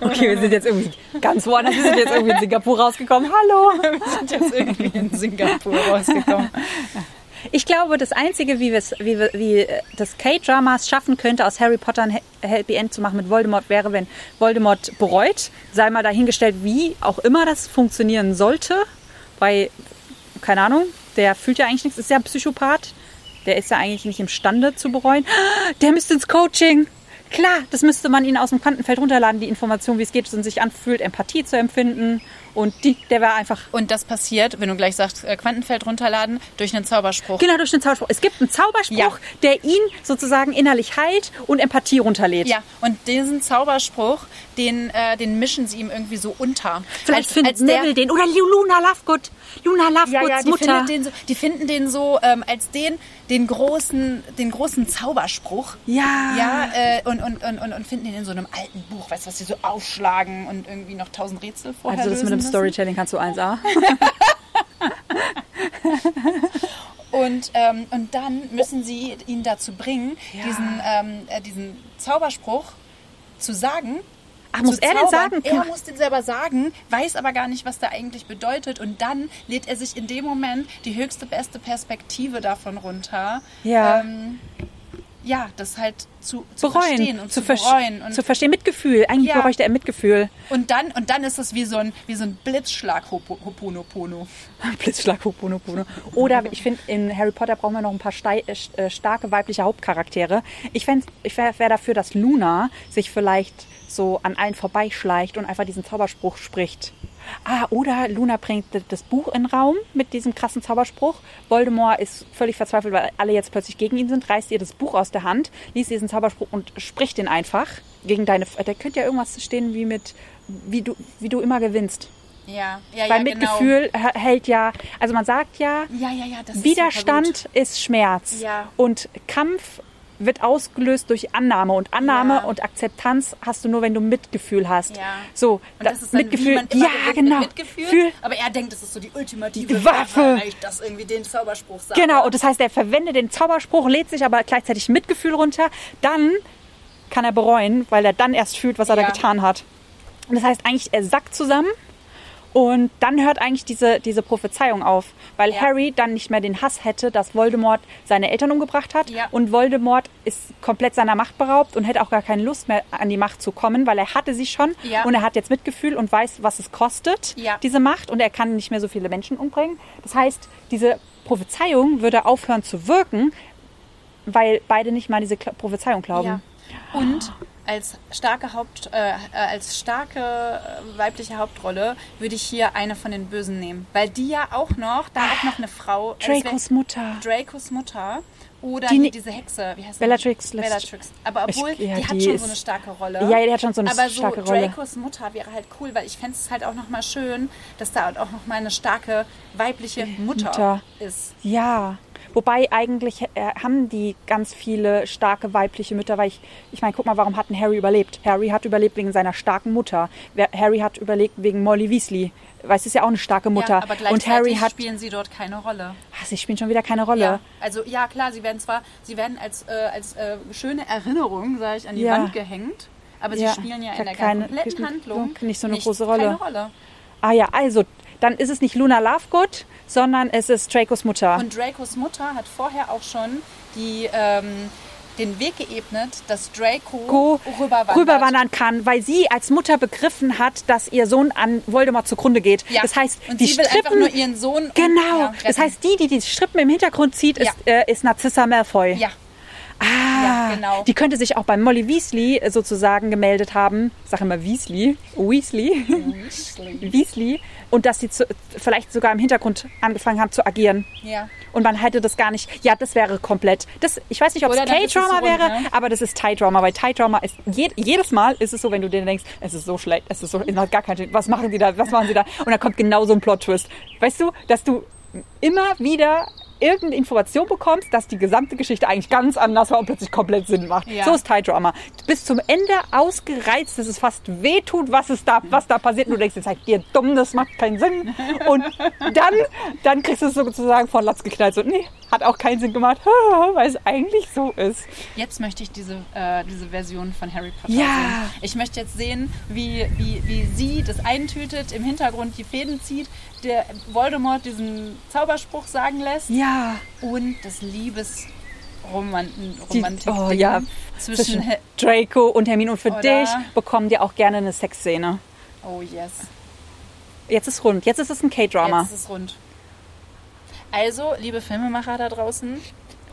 Okay, wir sind jetzt irgendwie ganz woanders. Wir sind jetzt irgendwie in Singapur rausgekommen. Hallo. Wir sind jetzt irgendwie in Singapur rausgekommen. Ich glaube, das Einzige, wie, wie, wie äh, das K-Dramas schaffen könnte, aus Harry Potter ein Happy End zu machen mit Voldemort, wäre, wenn Voldemort bereut. Sei mal dahingestellt, wie auch immer das funktionieren sollte. Weil, keine Ahnung, der fühlt ja eigentlich nichts, ist ja ein Psychopath. Der ist ja eigentlich nicht imstande zu bereuen. Der müsste ins Coaching. Klar, das müsste man ihn aus dem Quantenfeld runterladen, die Information, wie es geht, und sich anfühlt, Empathie zu empfinden. Und die, der wäre einfach Und das passiert, wenn du gleich sagst, äh, Quantenfeld runterladen, durch einen Zauberspruch. Genau, durch den Zauberspruch. Es gibt einen Zauberspruch, Ja. der ihn sozusagen innerlich heilt und Empathie runterlädt. Ja, und diesen Zauberspruch, den, äh, den mischen sie ihm irgendwie so unter. Vielleicht Als- findet als Neville den. Oder Luna Lovegood. Luna Lovegoods ja, ja, die, Mutter. findet den so, die finden den so ähm, als den, den, großen, den großen Zauberspruch. Ja. Ja, äh, und, und, und, und, finden den in so einem alten Buch, weißt du, was sie so aufschlagen und irgendwie noch tausend Rätsel vorher Also das mit lösen dem müssen. Storytelling kannst du 1A. <laughs> Und, ähm, und dann müssen sie ihn dazu bringen, diesen, ähm, äh, diesen Zauberspruch zu sagen. Ach, muss er den zaubern. sagen? Er muss den selber sagen, weiß aber gar nicht, was der eigentlich bedeutet. Und dann lädt er sich in dem Moment die höchste, beste Perspektive davon runter. Ja. Ähm, ja, das halt zu, zu bereuen. verstehen und zu, ver- bereuen. Und, zu verstehen. Mitgefühl. Eigentlich Ja. bräuchte er Mitgefühl. und, dann, und dann ist es wie so ein, wie so ein Blitzschlag Hopo- Hoponopono. <laughs> Blitzschlag, Hoponopono. Oder ich finde, in Harry Potter brauchen wir noch ein paar stei- äh, starke weibliche Hauptcharaktere. Ich, fänd- ich wäre wär dafür, dass Luna sich vielleicht so an allen vorbeischleicht und einfach diesen Zauberspruch spricht. Ah, oder Luna bringt das Buch in den Raum mit diesem krassen Zauberspruch. Voldemort ist völlig verzweifelt, weil alle jetzt plötzlich gegen ihn sind, reißt ihr das Buch aus der Hand, liest diesen Zauberspruch und spricht den einfach gegen deine... Da könnte ja irgendwas stehen wie mit, wie du, wie du immer gewinnst. Ja, ja, Weil ja, genau. Mitgefühl h- hält ja, also man sagt ja, Ja, ja, ja, das ist. Widerstand ist Schmerz. Ja. Und Kampf wird ausgelöst durch Annahme. Und Annahme Ja. und Akzeptanz hast du nur, wenn du Mitgefühl hast. Ja. So, Und da- das ist dann, Mitgefühl. ja, genau. mit Mitgefühl. Fühl- aber er denkt, das ist so die ultimative Die Waffe. weil ich das irgendwie den Zauberspruch sage. Genau, und das heißt, er verwendet den Zauberspruch, lädt sich aber gleichzeitig Mitgefühl runter. Dann kann er bereuen, weil er dann erst fühlt, was er Ja. da getan hat. Und das heißt eigentlich, er sackt zusammen und dann hört eigentlich diese, diese Prophezeiung auf, weil Ja. Harry dann nicht mehr den Hass hätte, dass Voldemort seine Eltern umgebracht hat Ja. und Voldemort ist komplett seiner Macht beraubt und hätte auch gar keine Lust mehr an die Macht zu kommen, weil er hatte sie schon Ja. und er hat jetzt Mitgefühl und weiß, was es kostet, diese Macht und er kann nicht mehr so viele Menschen umbringen. Das heißt, diese Prophezeiung würde aufhören zu wirken, weil beide nicht mal diese Prophezeiung glauben. Und als starke Haupt, äh, äh, als starke äh, weibliche Hauptrolle würde ich hier eine von den Bösen nehmen, weil die ja auch noch, da auch noch eine Frau, äh, wär- Dracos Mutter. Dracos Mutter oder Die ni- diese Hexe, wie heißt Bellatrix die? Bellatrix. Aber obwohl Ich- ja, die hat die schon ist- so eine starke Rolle. Ja, die hat schon so eine Aber so starke Rolle. Dracos Mutter wäre halt cool, weil ich fände es halt auch nochmal schön, dass da auch nochmal eine starke weibliche Mutter, Mutter. ist. Ja, wobei eigentlich äh, haben die ganz viele starke weibliche Mütter, weil ich, ich meine, guck mal, warum hat denn Harry überlebt? Harry hat überlebt wegen seiner starken Mutter. Harry hat überlebt wegen Molly Weasley. Weil es ist ja auch eine starke Mutter. Ja, aber Und gleichzeitig Harry hat. spielen sie dort keine Rolle. Ah, sie spielen schon wieder keine Rolle. Ja, also ja klar, sie werden zwar, sie werden als, äh, als äh, schöne Erinnerung, sage ich, an die Ja. Wand gehängt, aber sie spielen ja in der keine- kompletten Handlung nicht so eine große Rolle. Keine Rolle. Ah ja, also, dann ist es nicht Luna Lovegood, sondern es ist Dracos Mutter. Und Dracos Mutter hat vorher auch schon die, ähm, den Weg geebnet, dass Draco rüberwandert. rüberwandern kann, weil sie als Mutter begriffen hat, dass ihr Sohn an Voldemort zugrunde geht. Ja. Das heißt, und die sie will Strippen, einfach nur ihren Sohn genau. ja, das heißt, die, die die Strippen im Hintergrund zieht, ist, Ja. äh, ist Narcissa Malfoy. ja, Ah, Ja, genau. Die könnte sich auch bei Molly Weasley äh, sozusagen gemeldet haben. Sage immer Weasley. Weasley. <laughs> Weasley. Und dass sie zu, vielleicht sogar im Hintergrund angefangen haben zu agieren. ja. Und man hätte das gar nicht. Ja, das wäre komplett. Das, ich weiß nicht, ob es Oder es K-Drama wäre, ne? aber das ist Thai-Drama, weil Thai-Drama ist je, jedes Mal ist es so, wenn du dir denkst, es ist so schlecht, es ist so, es gar keinen Sinn. Was machen die da? Was machen sie da? Und dann kommt genau so ein Plot-Twist. Weißt du, dass du immer wieder irgendeine Information bekommst, dass die gesamte Geschichte eigentlich ganz anders war und plötzlich komplett Sinn macht. Ja. So ist Thai-Drama. Bis zum Ende ausgereizt, dass es fast wehtut, was es da, was da passiert. Und du denkst, jetzt seid ihr dumm, das macht keinen Sinn. Und dann, dann kriegst du es sozusagen von Latz geknallt. So, nee, hat auch keinen Sinn gemacht, <laughs> weil es eigentlich so ist. Jetzt möchte ich diese, äh, diese Version von Harry Potter Ja. sehen. Ich möchte jetzt sehen, wie, wie, wie sie das eintütet, im Hintergrund die Fäden zieht, der Voldemort diesen Zauberspruch sagen lässt. Ja. Ja. Und das Liebesromantik Die, oh ja, zwischen, zwischen He- Draco und Hermine und für dich bekommen die auch gerne eine Sexszene. Oh yes. Jetzt ist rund. Jetzt ist es ein K-Drama. Jetzt ist es rund. Also, liebe Filmemacher da draußen,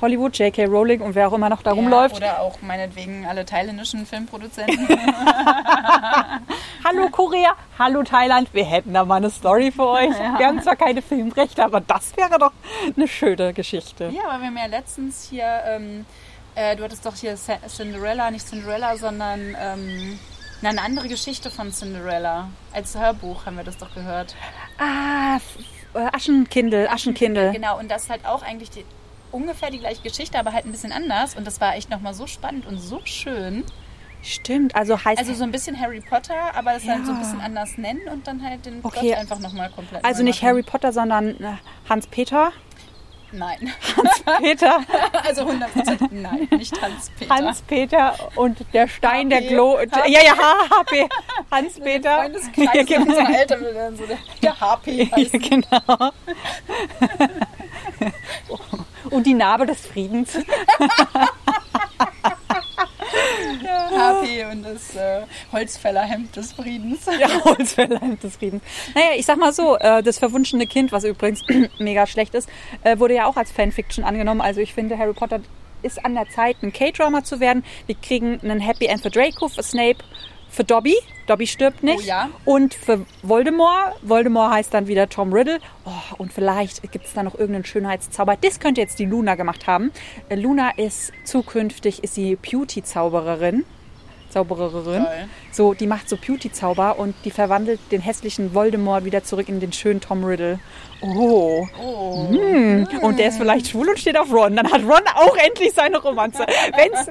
Hollywood, J.K. Rowling und wer auch immer noch da ja, rumläuft. oder auch meinetwegen alle thailändischen Filmproduzenten, <laughs> Hallo Korea, hallo Thailand, wir hätten da mal eine Story für euch. Wir haben zwar keine Filmrechte, aber das wäre doch eine schöne Geschichte. Ja, aber wir haben ja letztens hier, ähm, äh, du hattest doch hier Cinderella, nicht Cinderella, sondern ähm, na, eine andere Geschichte von Cinderella. Als Hörbuch haben wir das doch gehört. Ah, Aschenkindel, Aschenkindel. Genau, und das ist halt auch eigentlich die, ungefähr die gleiche Geschichte, aber halt ein bisschen anders. Und das war echt nochmal so spannend und so schön. Stimmt, also heißt Also so ein bisschen Harry Potter, aber das dann so ein Ja. bisschen anders nennen und dann halt den Okay. Plot einfach nochmal komplett also nicht machen. Harry Potter, sondern äh, Hans Peter. Nein. <laughs> Peter, Also 100% nein, nicht Hans-Peter. Hans Peter und der Stein der. Glo. Ja, ja, HP. Hans Peter. Freundeskreis, Ja, genau. Eltern so der, der HP <laughs> Ja, heißt. genau. <laughs> Und die Narbe des Friedens. <laughs> HP und das äh, Holzfällerhemd des Friedens. Ja, Holzverleimt des Friedens. Naja, ich sag mal so, äh, das verwunschene Kind, was übrigens <clears throat> mega schlecht ist, äh, wurde ja auch als Fanfiction angenommen. Also ich finde, Harry Potter ist an der Zeit, ein K-Drama zu werden. Wir kriegen einen Happy End für Draco, für Snape, für Dobby. Dobby stirbt nicht. Oh ja. Und für Voldemort. Voldemort heißt dann wieder Tom Riddle. Oh, und vielleicht gibt es da noch irgendeinen Schönheitszauber. Das könnte jetzt die Luna gemacht haben. Äh, Luna ist zukünftig ist sie Beauty-Zaubererin. Zaubererin. So, die macht so Beauty-Zauber und die verwandelt den hässlichen Voldemort wieder zurück in den schönen Tom Riddle. Oh. Oh. Hm. Und der ist vielleicht schwul und steht auf Ron. Dann hat Ron auch endlich seine Romanze. Wenn's,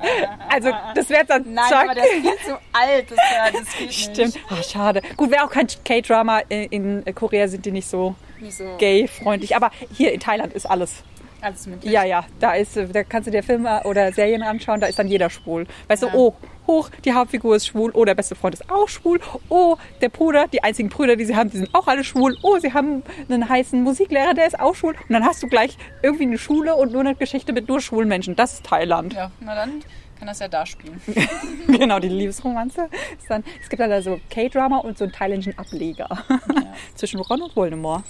also, das wäre dann Nein, zack. aber der ist viel zu alt. Das, ja, das geht Stimmt. nicht. Ah, schade. Gut, wäre auch kein K-Drama. In in Korea sind die nicht so Nicht so gay-freundlich. Aber hier in Thailand ist alles. Alles möglich. Ja, ja. Da, ist, äh, da kannst du dir Filme oder Serien anschauen, da ist dann jeder schwul. Weißt Ja. du, oh, hoch, die Hauptfigur ist schwul. Oh, der beste Freund ist auch schwul. Oh, der Bruder, die einzigen Brüder, die sie haben, die sind auch alle schwul. Oh, sie haben einen heißen Musiklehrer, der ist auch schwul. Und dann hast du gleich irgendwie eine Schule und nur eine Geschichte mit nur schwulen Menschen. Das ist Thailand. Ja, na dann kann das ja da spielen. <laughs> genau, die Liebesromanze. Ist dann, es gibt dann so K-Drama und so einen thailändischen Ableger <laughs> zwischen Ron und Voldemort.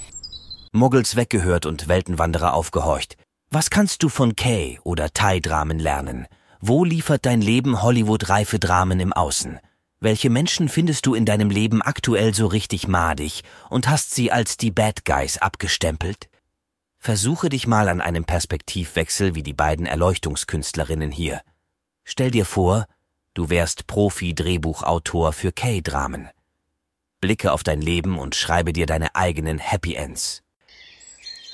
Muggels weggehört und Weltenwanderer aufgehorcht. Was kannst du von Kay oder Thai-Dramen lernen? Wo liefert dein Leben Hollywood-reife Dramen im Außen? Welche Menschen findest du in deinem Leben aktuell so richtig madig und hast sie als die Bad Guys abgestempelt? Versuche dich mal an einem Perspektivwechsel wie die beiden Erleuchtungskünstlerinnen hier. Stell dir vor, du wärst Profi-Drehbuchautor für K-Dramen. Blicke auf dein Leben und schreibe dir deine eigenen Happy Ends.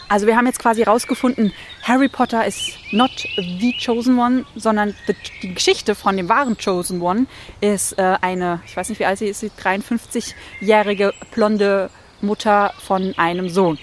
Also wir haben jetzt quasi rausgefunden, Harry Potter ist not the Chosen One, sondern the, die Geschichte von dem wahren Chosen One ist äh, eine, ich weiß nicht wie alt sie ist, sie 53-jährige blonde Mutter von einem Sohn.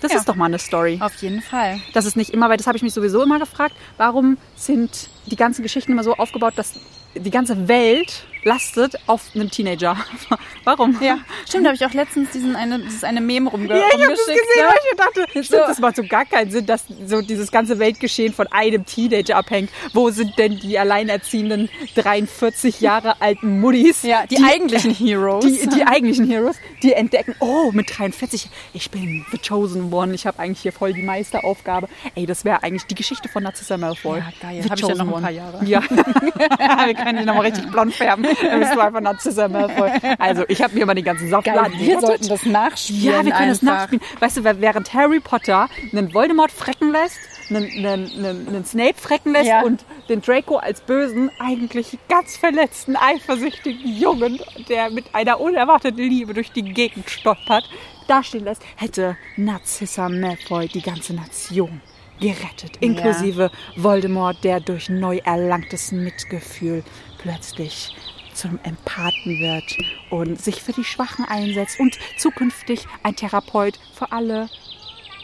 Das Ja. ist doch mal eine Story. Auf jeden Fall. Das ist nicht immer, weil das habe ich mich sowieso immer gefragt, warum sind die ganzen Geschichten immer so aufgebaut, dass die ganze Welt lastet auf einem Teenager. <laughs> warum? Ja, stimmt, da habe ich auch letztens diesen eine, dieses eine Meme rumge Ja, ich habe das gesehen, ne? weil ich dachte, stimmt, So. das macht so gar keinen Sinn, dass so dieses ganze Weltgeschehen von einem Teenager abhängt. Wo sind denn die alleinerziehenden 43 Jahre alten Muddies? Ja, die, eigentlichen <laughs> Heroes. Die, die eigentlichen Heroes, die entdecken, oh, mit 43, ich bin the chosen one, ich habe eigentlich hier voll die Meisteraufgabe. Ey, das wäre eigentlich die Geschichte von Narcissa Malfoy. Ja, geil. The Hab ich ja noch ein paar Jahre. Ja, <laughs> wir können dich nochmal richtig blond färben. <laughs> Dann bist du einfach Narcissa Malfoy. Also, ich habe mir mal den ganzen Saftladen Geil, wir sollten das nachspielen. Ja, wir können einfach. nachspielen. Weißt du, während Harry Potter einen Voldemort frecken lässt, einen, einen, einen, einen Snape frecken lässt Ja. und den Draco als bösen, eigentlich ganz verletzten, eifersüchtigen Jungen, der mit einer unerwarteten Liebe durch die Gegend stolpert, dastehen lässt, hätte Narcissa Malfoy die ganze Nation gerettet, inklusive Voldemort, der durch neu erlangtes Mitgefühl plötzlich zum Empathen wird und sich für die Schwachen einsetzt und zukünftig ein Therapeut für alle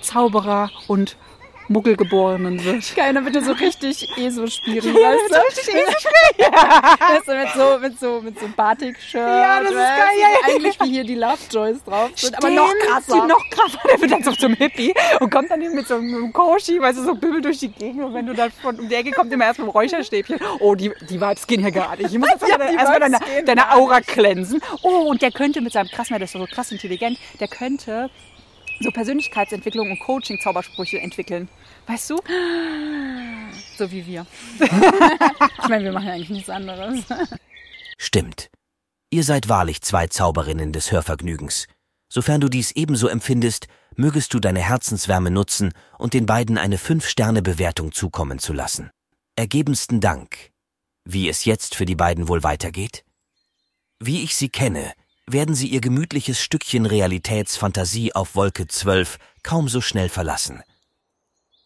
Zauberer und Muggelgeborenen wird. Keiner bitte so richtig ESO spielen, weißt du? richtig ESO spielen. <laughs> weißt du, mit so, mit so, mit so Batik-Shirt. Ja, das ist geil, ja, ja. Eigentlich wie hier die Lovejoys drauf sind, aber noch Stimmt, krasser. Die noch krasser. Der wird dann so zum Hippie und kommt dann eben mit so einem Koshi, weißt du, so Bimmel durch die Gegend. Und wenn du dann von um die Ecke kommst, immer erst mit dem Räucherstäbchen. Oh, die, die Vibes gehen hier gar nicht. Ich muss <laughs> erstmal deine, gehen deine gar Aura cleansen. Oh, und der könnte mit seinem krassen, der ist so krass intelligent, der könnte so Persönlichkeitsentwicklung und Coaching-Zaubersprüche entwickeln. Weißt du? <gasps> So wie wir. <laughs> Ich meine, wir machen ja eigentlich nichts anderes. Stimmt. Ihr seid wahrlich zwei Zauberinnen des Hörvergnügens. Sofern du dies ebenso empfindest, mögest du deine Herzenswärme nutzen und den beiden eine Fünf-Sterne-Bewertung zukommen zu lassen. Ergebensten Dank. Wie es jetzt für die beiden wohl weitergeht? Wie ich sie kenne, werden sie ihr gemütliches Stückchen Realitätsfantasie auf Wolke 12 kaum so schnell verlassen.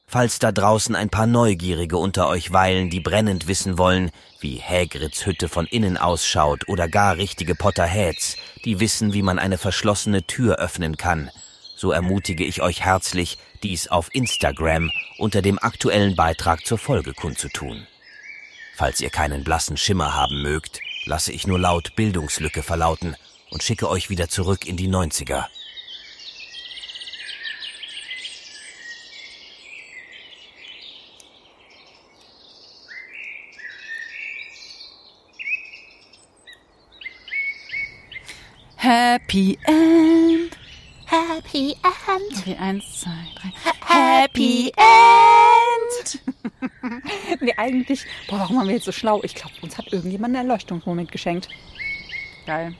Falls da draußen ein paar Neugierige unter euch weilen, die brennend wissen wollen, wie Hagrids Hütte von innen ausschaut oder gar richtige Potterheads, die wissen, wie man eine verschlossene Tür öffnen kann, so ermutige ich euch herzlich, dies auf Instagram unter dem aktuellen Beitrag zur Folge kundzutun. Falls ihr keinen blassen Schimmer haben mögt, lasse ich nur laut Bildungslücke verlauten und schicke euch wieder zurück in die 90er. Happy End. Happy End. Okay, eins, zwei, drei. Happy End. <laughs> Nee, eigentlich, boah, warum waren wir jetzt so schlau? Ich glaube, uns hat irgendjemand einen Erleuchtungsmoment geschenkt geil.